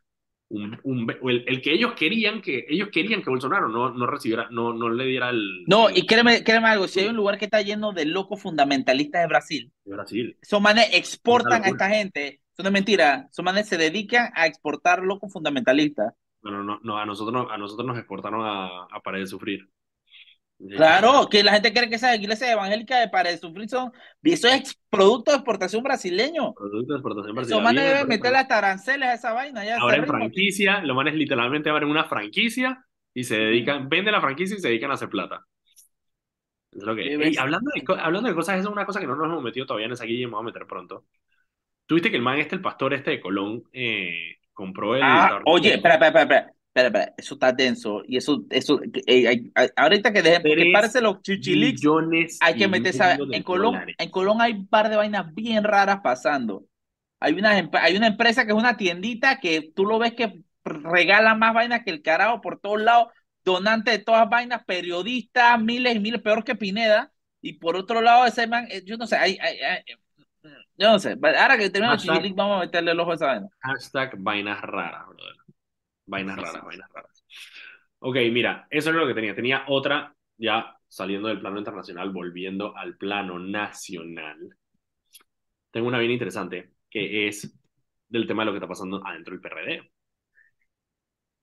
Un, un, el, que ellos querían que ellos querían que Bolsonaro no, no recibiera, no, no le diera el. No, y créeme, créeme algo, si hay un lugar que está lleno de locos fundamentalistas de Brasil, de Brasil. Esos manes exportan a esta gente, eso no es mentira, esos manes se dedican a exportar locos fundamentalistas. Bueno, no, no, a nosotros, a nosotros nos exportaron a, a Pared de Sufrir. Claro, que la gente cree que esa iglesia evangélica de para sufrir son, eso es producto de exportación brasileño. Producto de exportación brasileño. Manes deben meter las aranceles a esa vaina. Ya Ahora en franquicia, lo manes literalmente abren una franquicia y se dedican, venden la franquicia y se dedican a hacer plata. Es lo que, hablando, de, hablando de cosas, eso es una cosa que no nos hemos metido todavía en esa guía y vamos a meter pronto. Tuviste que el man este, el pastor este de Colón, eh, compró el... Ah, oye, espera, espera, espera. Espera, espera, eso está denso. Y eso, eso, eh, ahorita que dejen, que parece los chichilics, hay que meterse. En Colón, en Colón hay un par de vainas bien raras pasando. Hay una, hay una empresa que es una tiendita que tú lo ves que regala más vainas que el carajo por todos lados, donante de todas vainas, periodistas, miles y miles, peor que Pineda. Y por otro lado, ese man, eh, yo no sé, hay, yo no sé. Ahora que termino los chichilics, vamos a meterle el ojo a esa vaina. Hashtag vainas raras, brother. Vainas raras, vainas raras. Ok, mira, eso es lo que tenía. Tenía otra, ya saliendo del plano internacional, volviendo al plano nacional. Tengo una bien interesante, que es del tema de lo que está pasando adentro del PRD.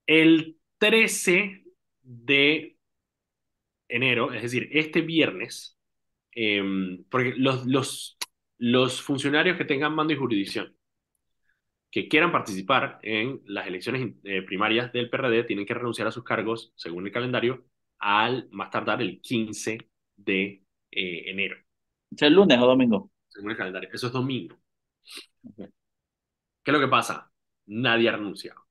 El 13 de enero, es decir, este viernes, em, porque los, los, los funcionarios que tengan mando y jurisdicción que quieran participar en las elecciones eh, primarias del PRD tienen que renunciar a sus cargos, según el calendario, al más tardar el 15 de eh, enero. ¿Es lunes o domingo? Según el calendario. Eso es domingo. ¿Qué es lo que pasa? Nadie ha renunciado.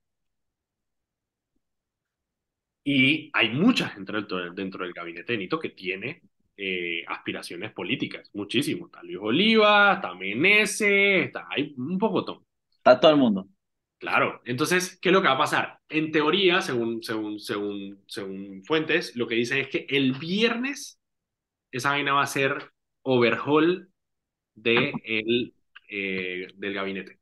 Y hay mucha gente dentro, dentro del gabinete de Nito que tiene eh, aspiraciones políticas, muchísimo. Está Luis Oliva, está Menese, está, hay un pocotón. Está todo el mundo. Claro, entonces, ¿qué es lo que va a pasar? En teoría, según, según, según, según fuentes, lo que dicen es que el viernes esa vaina va a ser overhaul de el, eh, del gabinete.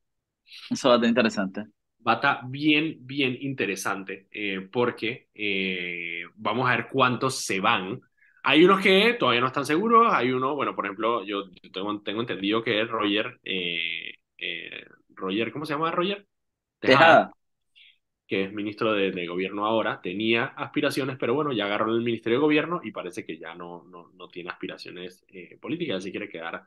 Eso va a estar interesante. Va a estar bien, bien interesante eh, porque eh, vamos a ver cuántos se van. Hay unos que todavía no están seguros, hay uno, bueno, por ejemplo, yo tengo, tengo entendido que Roger, Roger, ¿cómo se llama Roger? Tejada. que es ministro de, de, gobierno ahora, tenía aspiraciones, pero bueno, ya agarró el ministerio de gobierno y parece que ya no, no, no tiene aspiraciones eh, políticas, así quiere quedar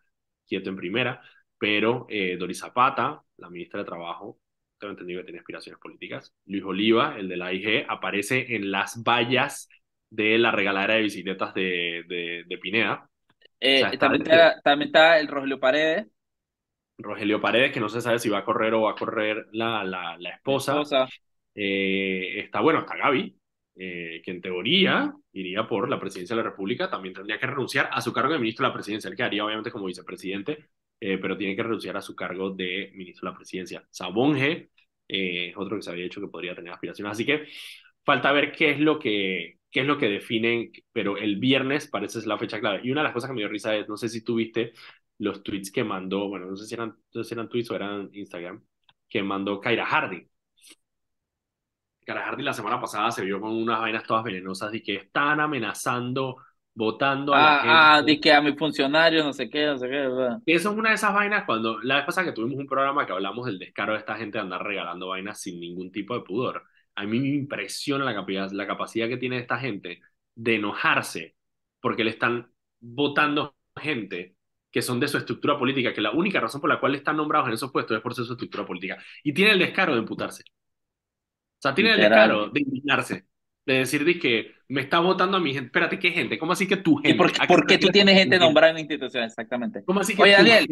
quieto en primera. Pero eh, Doris Zapata, la ministra de Trabajo, tengo entendido que tiene aspiraciones políticas. Luis Oliva, el de la AIG, aparece en las vallas de la regaladera de bicicletas de, de, de Pineda. Eh, o sea, también, está, también, está, el Rogelio Paredes. Rogelio Paredes, que no se sabe si va a correr o va a correr la, la, la esposa. La esposa. Eh, está, bueno, está Gaby, eh, que en teoría iría por la presidencia de la República, también tendría que renunciar a su cargo de ministro de la presidencia, él quedaría obviamente como vicepresidente, eh, pero tiene que renunciar a su cargo de ministro de la presidencia. Sabonge, eh, otro que se había dicho que podría tener aspiraciones, así que falta ver qué es lo que, qué es lo que definen, pero el viernes parece ser la fecha clave. Y una de las cosas que me dio risa es, no sé si tú viste los tweets que mandó, bueno, no sé si eran, no sé si eran tweets o eran Instagram, que mandó Kaira Hardy. Kaira Hardy la semana pasada se vio con unas vainas todas venenosas y que están amenazando, votando a ah, la gente. Ah, de que a mis funcionarios, no sé qué, no sé qué, ¿verdad? Eso es una de esas vainas cuando, la vez pasada que tuvimos un programa que hablamos del descaro de esta gente de andar regalando vainas sin ningún tipo de pudor. A mí me impresiona la capacidad, la capacidad que tiene esta gente de enojarse porque le están votando gente que son de su estructura política, que la única razón por la cual están nombrados en esos puestos es por su estructura política. Y tiene el descaro de imputarse. O sea, tiene Literal. el descaro de indignarse. De decir que me está votando a mi gente. Espérate, ¿qué gente? ¿Cómo así que tu gente? ¿Y por, ¿por qué tú tienes gente nombrada en la institución? Exactamente. ¿Cómo así que Oye, Daniel,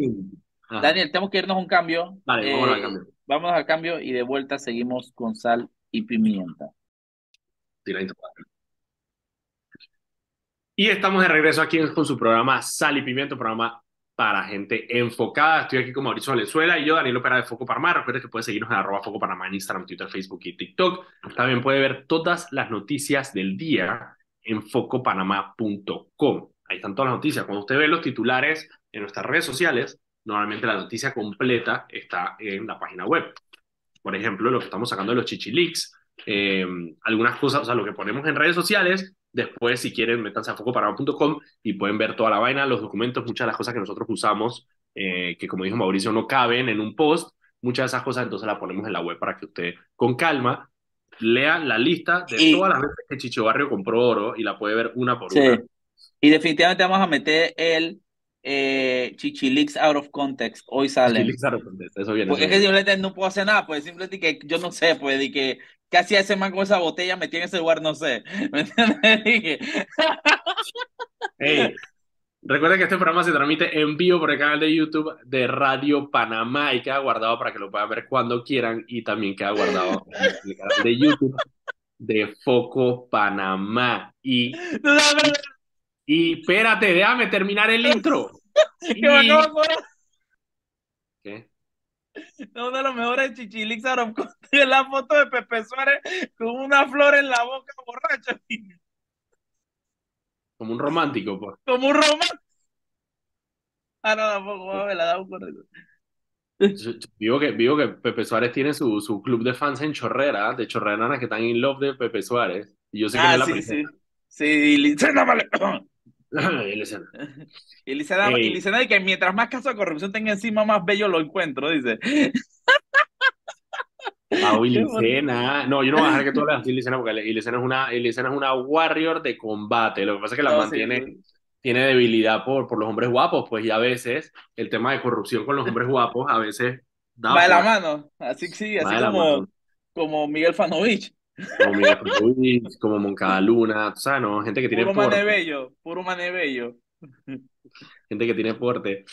Daniel, tenemos que irnos a un cambio. Vale, eh, vámonos al cambio. Vámonos al cambio y de vuelta seguimos con sal y pimienta. Y estamos de regreso aquí con su programa Sal y Pimienta, programa para gente enfocada. Estoy aquí con Mauricio Valenzuela y yo, Daniel Opera de Foco Panamá. Recuerda que puede seguirnos en arroba Foco Panamá en Instagram, Twitter, Facebook y TikTok. También puede ver todas las noticias del día en focopanamá.com. Ahí están todas las noticias. Cuando usted ve los titulares en nuestras redes sociales, normalmente la noticia completa está en la página web. Por ejemplo, lo que estamos sacando de los chichileaks, eh, algunas cosas, o sea, lo que ponemos en redes sociales, Después, si quieren, métanse a focopanamá.com y pueden ver toda la vaina, los documentos, muchas de las cosas que nosotros usamos, eh, que como dijo Mauricio, no caben en un post. Muchas de esas cosas entonces las ponemos en la web para que usted, con calma, lea la lista de y, todas las veces que Chicho Barrio compró oro y la puede ver una por sí. una. Y definitivamente vamos a meter el eh, Chichilix out of context. Hoy sale. Chichilix out of context, eso viene. Porque es que simplemente no puedo hacer nada, pues simplemente que yo no sé, pues, de que ¿Qué hacía ese man con esa botella metida en ese lugar? No sé. (laughs) ¿Me entiendes? hey, recuerden que este programa se transmite en vivo por el canal de YouTube de Radio Panamá y queda guardado para que lo puedan ver cuando quieran y también queda guardado en el canal de YouTube de Foco Panamá. Y, no, no, no, y espérate, déjame terminar el intro. (laughs) y... Uno de los mejores chichilix es la foto de Pepe Suárez con una flor en la boca borracha. Como un romántico, pues. Como un romántico. Ah, no, tampoco, me la da un correcto. Vivo que, vivo que Pepe Suárez tiene su, su club de fans en Chorrera, de chorreranas que están in love de Pepe Suárez. Y yo sé que ah, no es la sí, primera. sí. Sí, Licena, (clears throat) (laughs) Licena de que mientras más casos de corrupción tenga encima, más bello lo encuentro, dice. (laughs) Pau Licena. No, yo no voy a dejar que tú hables (laughs) así, Licena, porque Licena es una, es una warrior de combate. Lo que pasa es que la sí, mantiene, sí. tiene debilidad por, por los hombres guapos, pues, y a veces el tema de corrupción con los hombres guapos a veces da Va de la mano, así sí, va así como, como Miguel Fanovich. Como Miguel Ruiz, como Moncada Luna, tú sabes, ¿no? Gente que tiene Puro porte. manebello, puro manebello. (laughs) gente que tiene porte.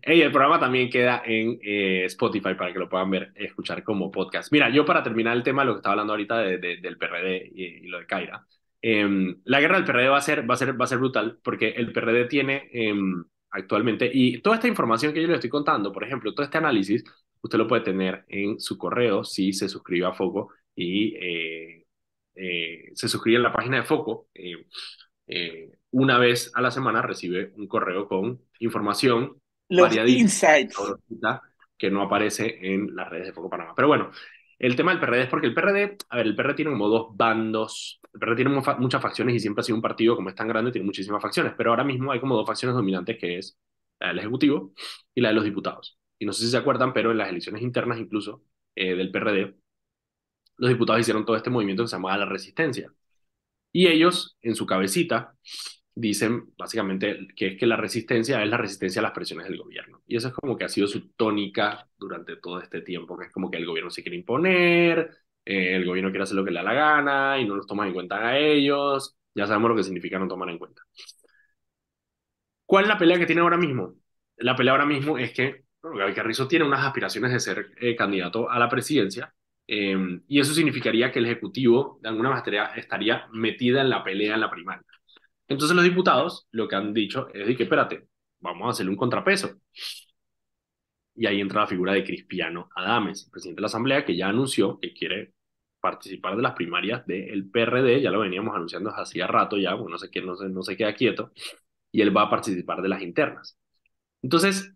Ey, el programa también queda en eh, Spotify para que lo puedan ver, escuchar como podcast. Mira, yo para terminar el tema, lo que estaba hablando ahorita de, de, del PRD y, y, lo de Kaira, eh, la guerra del PRD va a ser, va a ser, va a ser brutal porque el PRD tiene eh, actualmente, y toda esta información que yo le estoy contando, por ejemplo, todo este análisis, usted lo puede tener en su correo si se suscribe a Foco y eh, se suscribe en la página de Foco. una vez a la semana recibe un correo con información los insights que no aparece en las redes de Foco Panamá. Pero bueno, el tema del PRD es porque el PRD, a ver, el PRD tiene como dos bandos, el PRD tiene muchas facciones y siempre ha sido un partido como es tan grande, tiene muchísimas facciones, pero ahora mismo hay como dos facciones dominantes que es la del Ejecutivo y la de los diputados. Y no sé si se acuerdan, pero en las elecciones internas incluso eh, del PRD, los diputados hicieron todo este movimiento que se llamaba la resistencia. Y ellos, en su cabecita, dicen básicamente que es que la resistencia es la resistencia a las presiones del gobierno. Y eso es como que ha sido su tónica durante todo este tiempo, que es como que el gobierno se quiere imponer, eh, el gobierno quiere hacer lo que le da la gana y no los toma en cuenta a ellos. Ya sabemos lo que significa no tomar en cuenta. ¿Cuál es la pelea que tiene ahora mismo? La pelea ahora mismo es que bueno, Gaby Carrizo tiene unas aspiraciones de ser eh, candidato a la presidencia eh, y eso significaría que el Ejecutivo de alguna manera estaría metida en la pelea en la primaria. Entonces los diputados lo que han dicho es de que, espérate, vamos a hacerle un contrapeso. Y ahí entra la figura de Cristiano Adames, presidente de la Asamblea, que ya anunció que quiere participar de las primarias del PRD, ya lo veníamos anunciando hacía rato ya, bueno, no sé qué, no no se queda quieto, y él va a participar de las internas. Entonces,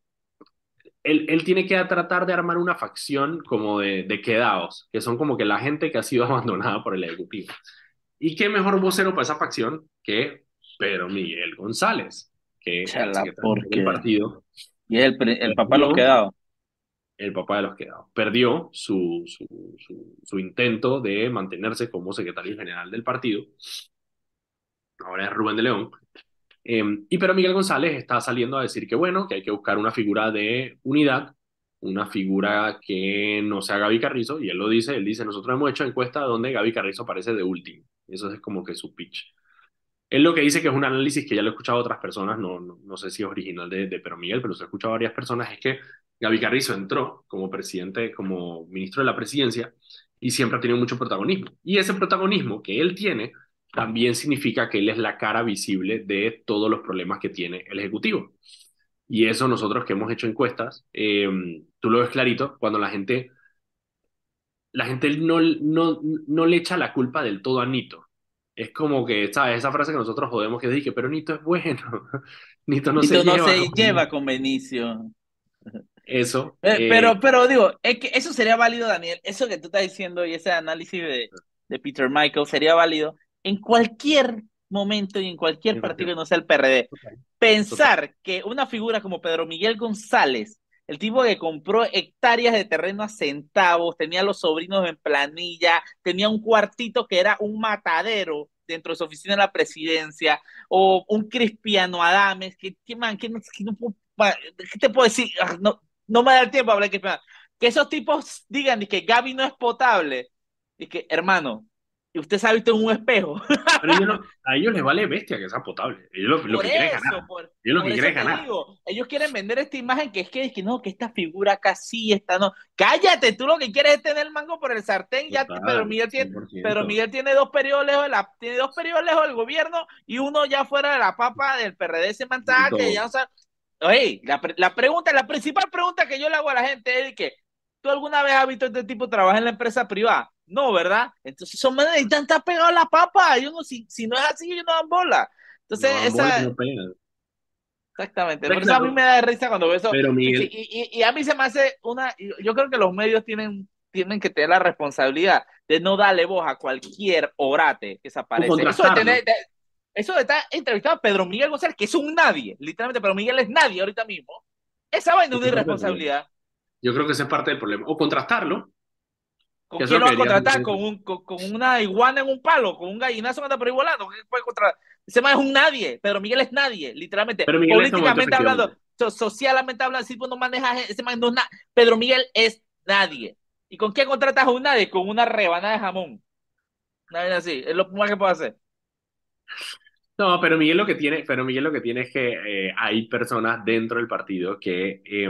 él, él, tiene que tratar de armar una facción como de, de quedados, que son como que la gente que ha sido (laughs) abandonada por el Ejecutivo. ¿Y qué mejor vocero para esa facción que Pedro Miguel González, que es el partido. Y es el, el papá de los quedados. El papá de los quedados. Perdió su, su, su, su, intento de mantenerse como secretario general del partido. Ahora es Rubén de León. Eh, y pero Miguel González está saliendo a decir que bueno, que hay que buscar una figura de unidad, una figura que no sea Gaby Carrizo, y él lo dice, él dice, nosotros hemos hecho encuestas donde Gaby Carrizo aparece de último. Eso es como que su pitch. Él lo que dice que es un análisis que ya lo he escuchado a otras personas, no, no, no sé si es original de, de Pero Miguel, pero se ha escuchado a varias personas, es que Gaby Carrizo entró como presidente, como ministro de la presidencia, y siempre ha tenido mucho protagonismo. Y ese protagonismo que él tiene también significa que él es la cara visible de todos los problemas que tiene el Ejecutivo. Y eso nosotros que hemos hecho encuestas, eh, tú lo ves clarito, cuando la gente, la gente no, no, no le echa la culpa del todo a Nito es como que, ¿sabes? Esa frase que nosotros jodemos que dije, pero Nito es bueno. (laughs) Nito no, Nito se, no lleva, se con... lleva con Benicio. Eso. Eh, pero, pero digo, es que eso sería válido, Daniel. Eso que tú estás diciendo y ese análisis de, de Peter Michael sería válido en cualquier momento y en cualquier partido que no sea el PRD. Pensar que una figura como Pedro Miguel González, el tipo que compró hectáreas de terreno a centavos, tenía los sobrinos en planilla, tenía un cuartito que era un matadero dentro de su oficina de la presidencia, o un Cristiano Adames, que, que man, que no, que no ¿qué te puedo decir? Ah, no, no me da el tiempo a hablar de. Que esos tipos digan que Gaby no es potable, y que, hermano, y usted se ha visto en un espejo. (laughs) Pero ellos no, a ellos les vale bestia que sea potable. Ellos lo, lo que quieren es ganar. Por, ellos lo por que eso quieren ganar. Digo, ellos quieren vender esta imagen que es que, es que no, que esta figura casi está no. Cállate, tú lo que quieres es tener el mango por el sartén. Total, ya Pedro Miguel tiene, 100%. Pedro Miguel tiene dos periodos lejos de la, tiene dos periodos lejos del gobierno y uno ya fuera de la papa del PRD se que ya sea, oye, la, la pregunta, la principal pregunta que yo le hago a la gente es que ¿tú alguna vez has visto a este tipo trabajar en la empresa privada? No, ¿verdad? Entonces son manes están pegados a la papa. Yo no, si, si no es así, ellos no dan bola. Entonces, No, esa. no. Exactamente. Por eso a mí me da risa cuando veo eso. Pero, Miguel- Y, y- y a mí se me hace una. Yo creo que los medios tienen, tienen que tener la responsabilidad de no darle voz a cualquier orate que se aparece. Eso de, tener, de- eso de estar entrevistado a Pedro Miguel González, que es un nadie. Literalmente, Pedro Miguel es nadie ahorita mismo. Esa vaina es una irresponsabilidad. Yo creo que esa es parte del problema. O contrastarlo. ¿Con quién lo va a contratar? ¿Con, un, con, una iguana en un palo? ¿Con un gallinazo que anda por ahí volando? puede Ese man es un nadie. Pedro Miguel es nadie, literalmente. Políticamente hablando, socialmente hablando, si tú no manejas ese man no es nada. Pedro Miguel es nadie. ¿Y con quién contratas a un nadie? Con una rebanada de jamón. Nadie así. Es lo más que puedo hacer. No, pero Miguel lo que tiene, pero Miguel lo que tiene es que eh, hay personas dentro del partido que, eh,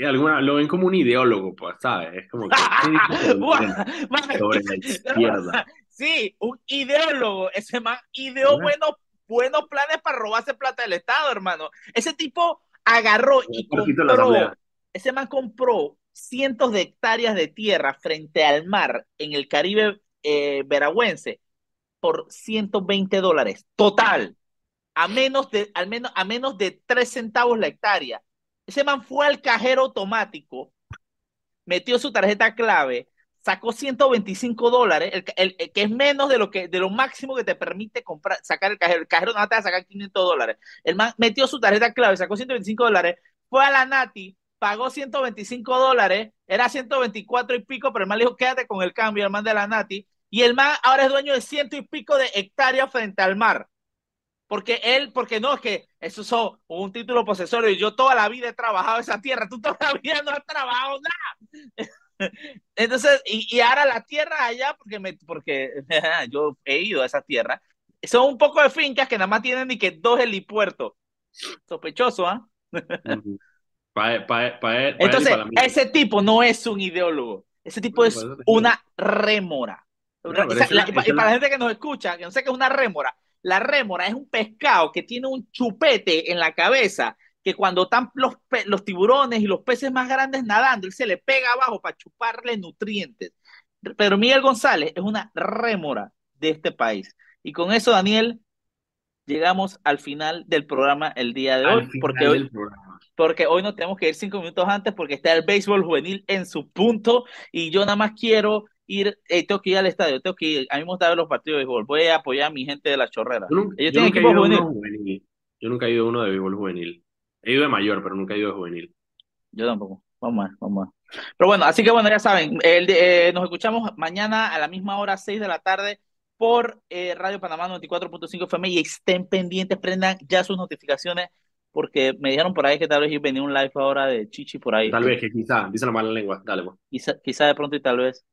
alguna, lo ven como un ideólogo, pues, ¿sabes? Es como que (laughs) sobre la izquierda. Sí, un ideólogo. Ese man ideó buenos, buenos planes para robarse plata del Estado, hermano. Ese tipo agarró y compró. Ese man compró cientos de hectáreas de tierra frente al mar en el Caribe eh, veragüense por 120 dólares total, a menos de, al menos, a menos de 3 centavos la hectárea. Ese man fue al cajero automático, metió su tarjeta clave, sacó 125 dólares, el, que es menos de lo, que, de lo máximo que te permite comprar, sacar el cajero. El cajero no te va a sacar 500 dólares. El man metió su tarjeta clave, sacó 125 dólares, fue a la Nati, pagó 125 dólares, era 124 y pico, pero el man le dijo, quédate con el cambio, el man de la Nati, y el man ahora es dueño de ciento y pico de hectáreas frente al mar. Porque él, porque no, es que eso es un título posesorio y yo toda la vida he trabajado esa tierra, tú toda la vida no has trabajado nada. (laughs) Entonces, y, ahora la tierra allá, porque, me, porque (laughs) yo he ido a esa tierra, son un poco de fincas que nada más tienen ni que dos helipuertos. Sospechoso, ¿ah? Entonces, ese tipo no es un ideólogo, ese tipo es una rémora y para la gente que nos escucha, que no sé qué es una rémora, la rémora es un pescado que tiene un chupete en la cabeza que cuando están los, los tiburones y los peces más grandes nadando, él se le pega abajo para chuparle nutrientes. Pero Miguel González es una rémora de este país. Y con eso, Daniel, llegamos al final del programa el día de hoy. Porque hoy, porque hoy nos tenemos que ir cinco minutos antes porque está el béisbol juvenil en su punto. Y yo nada más quiero ir, tengo que ir al estadio, tengo que ir, a mí me gusta ver los partidos de béisbol, voy a apoyar a mi gente de la chorrera. Yo, nunca, Ellos tienen equipo juvenil. Yo nunca he ido a uno de béisbol juvenil. He ido de mayor, pero nunca he ido de juvenil. Yo tampoco. Vamos a vamos a Pero bueno, así que bueno, ya saben, el eh, nos escuchamos mañana a la misma hora, 6 de la tarde, por eh, Radio Panamá 94.5 FM y estén pendientes, prendan ya sus notificaciones porque me dijeron por ahí que tal vez venía un live ahora de Chichi por ahí. Tal vez, que quizá, dice la mala lengua, dale. Pues. Quizá, quizá de pronto y tal vez.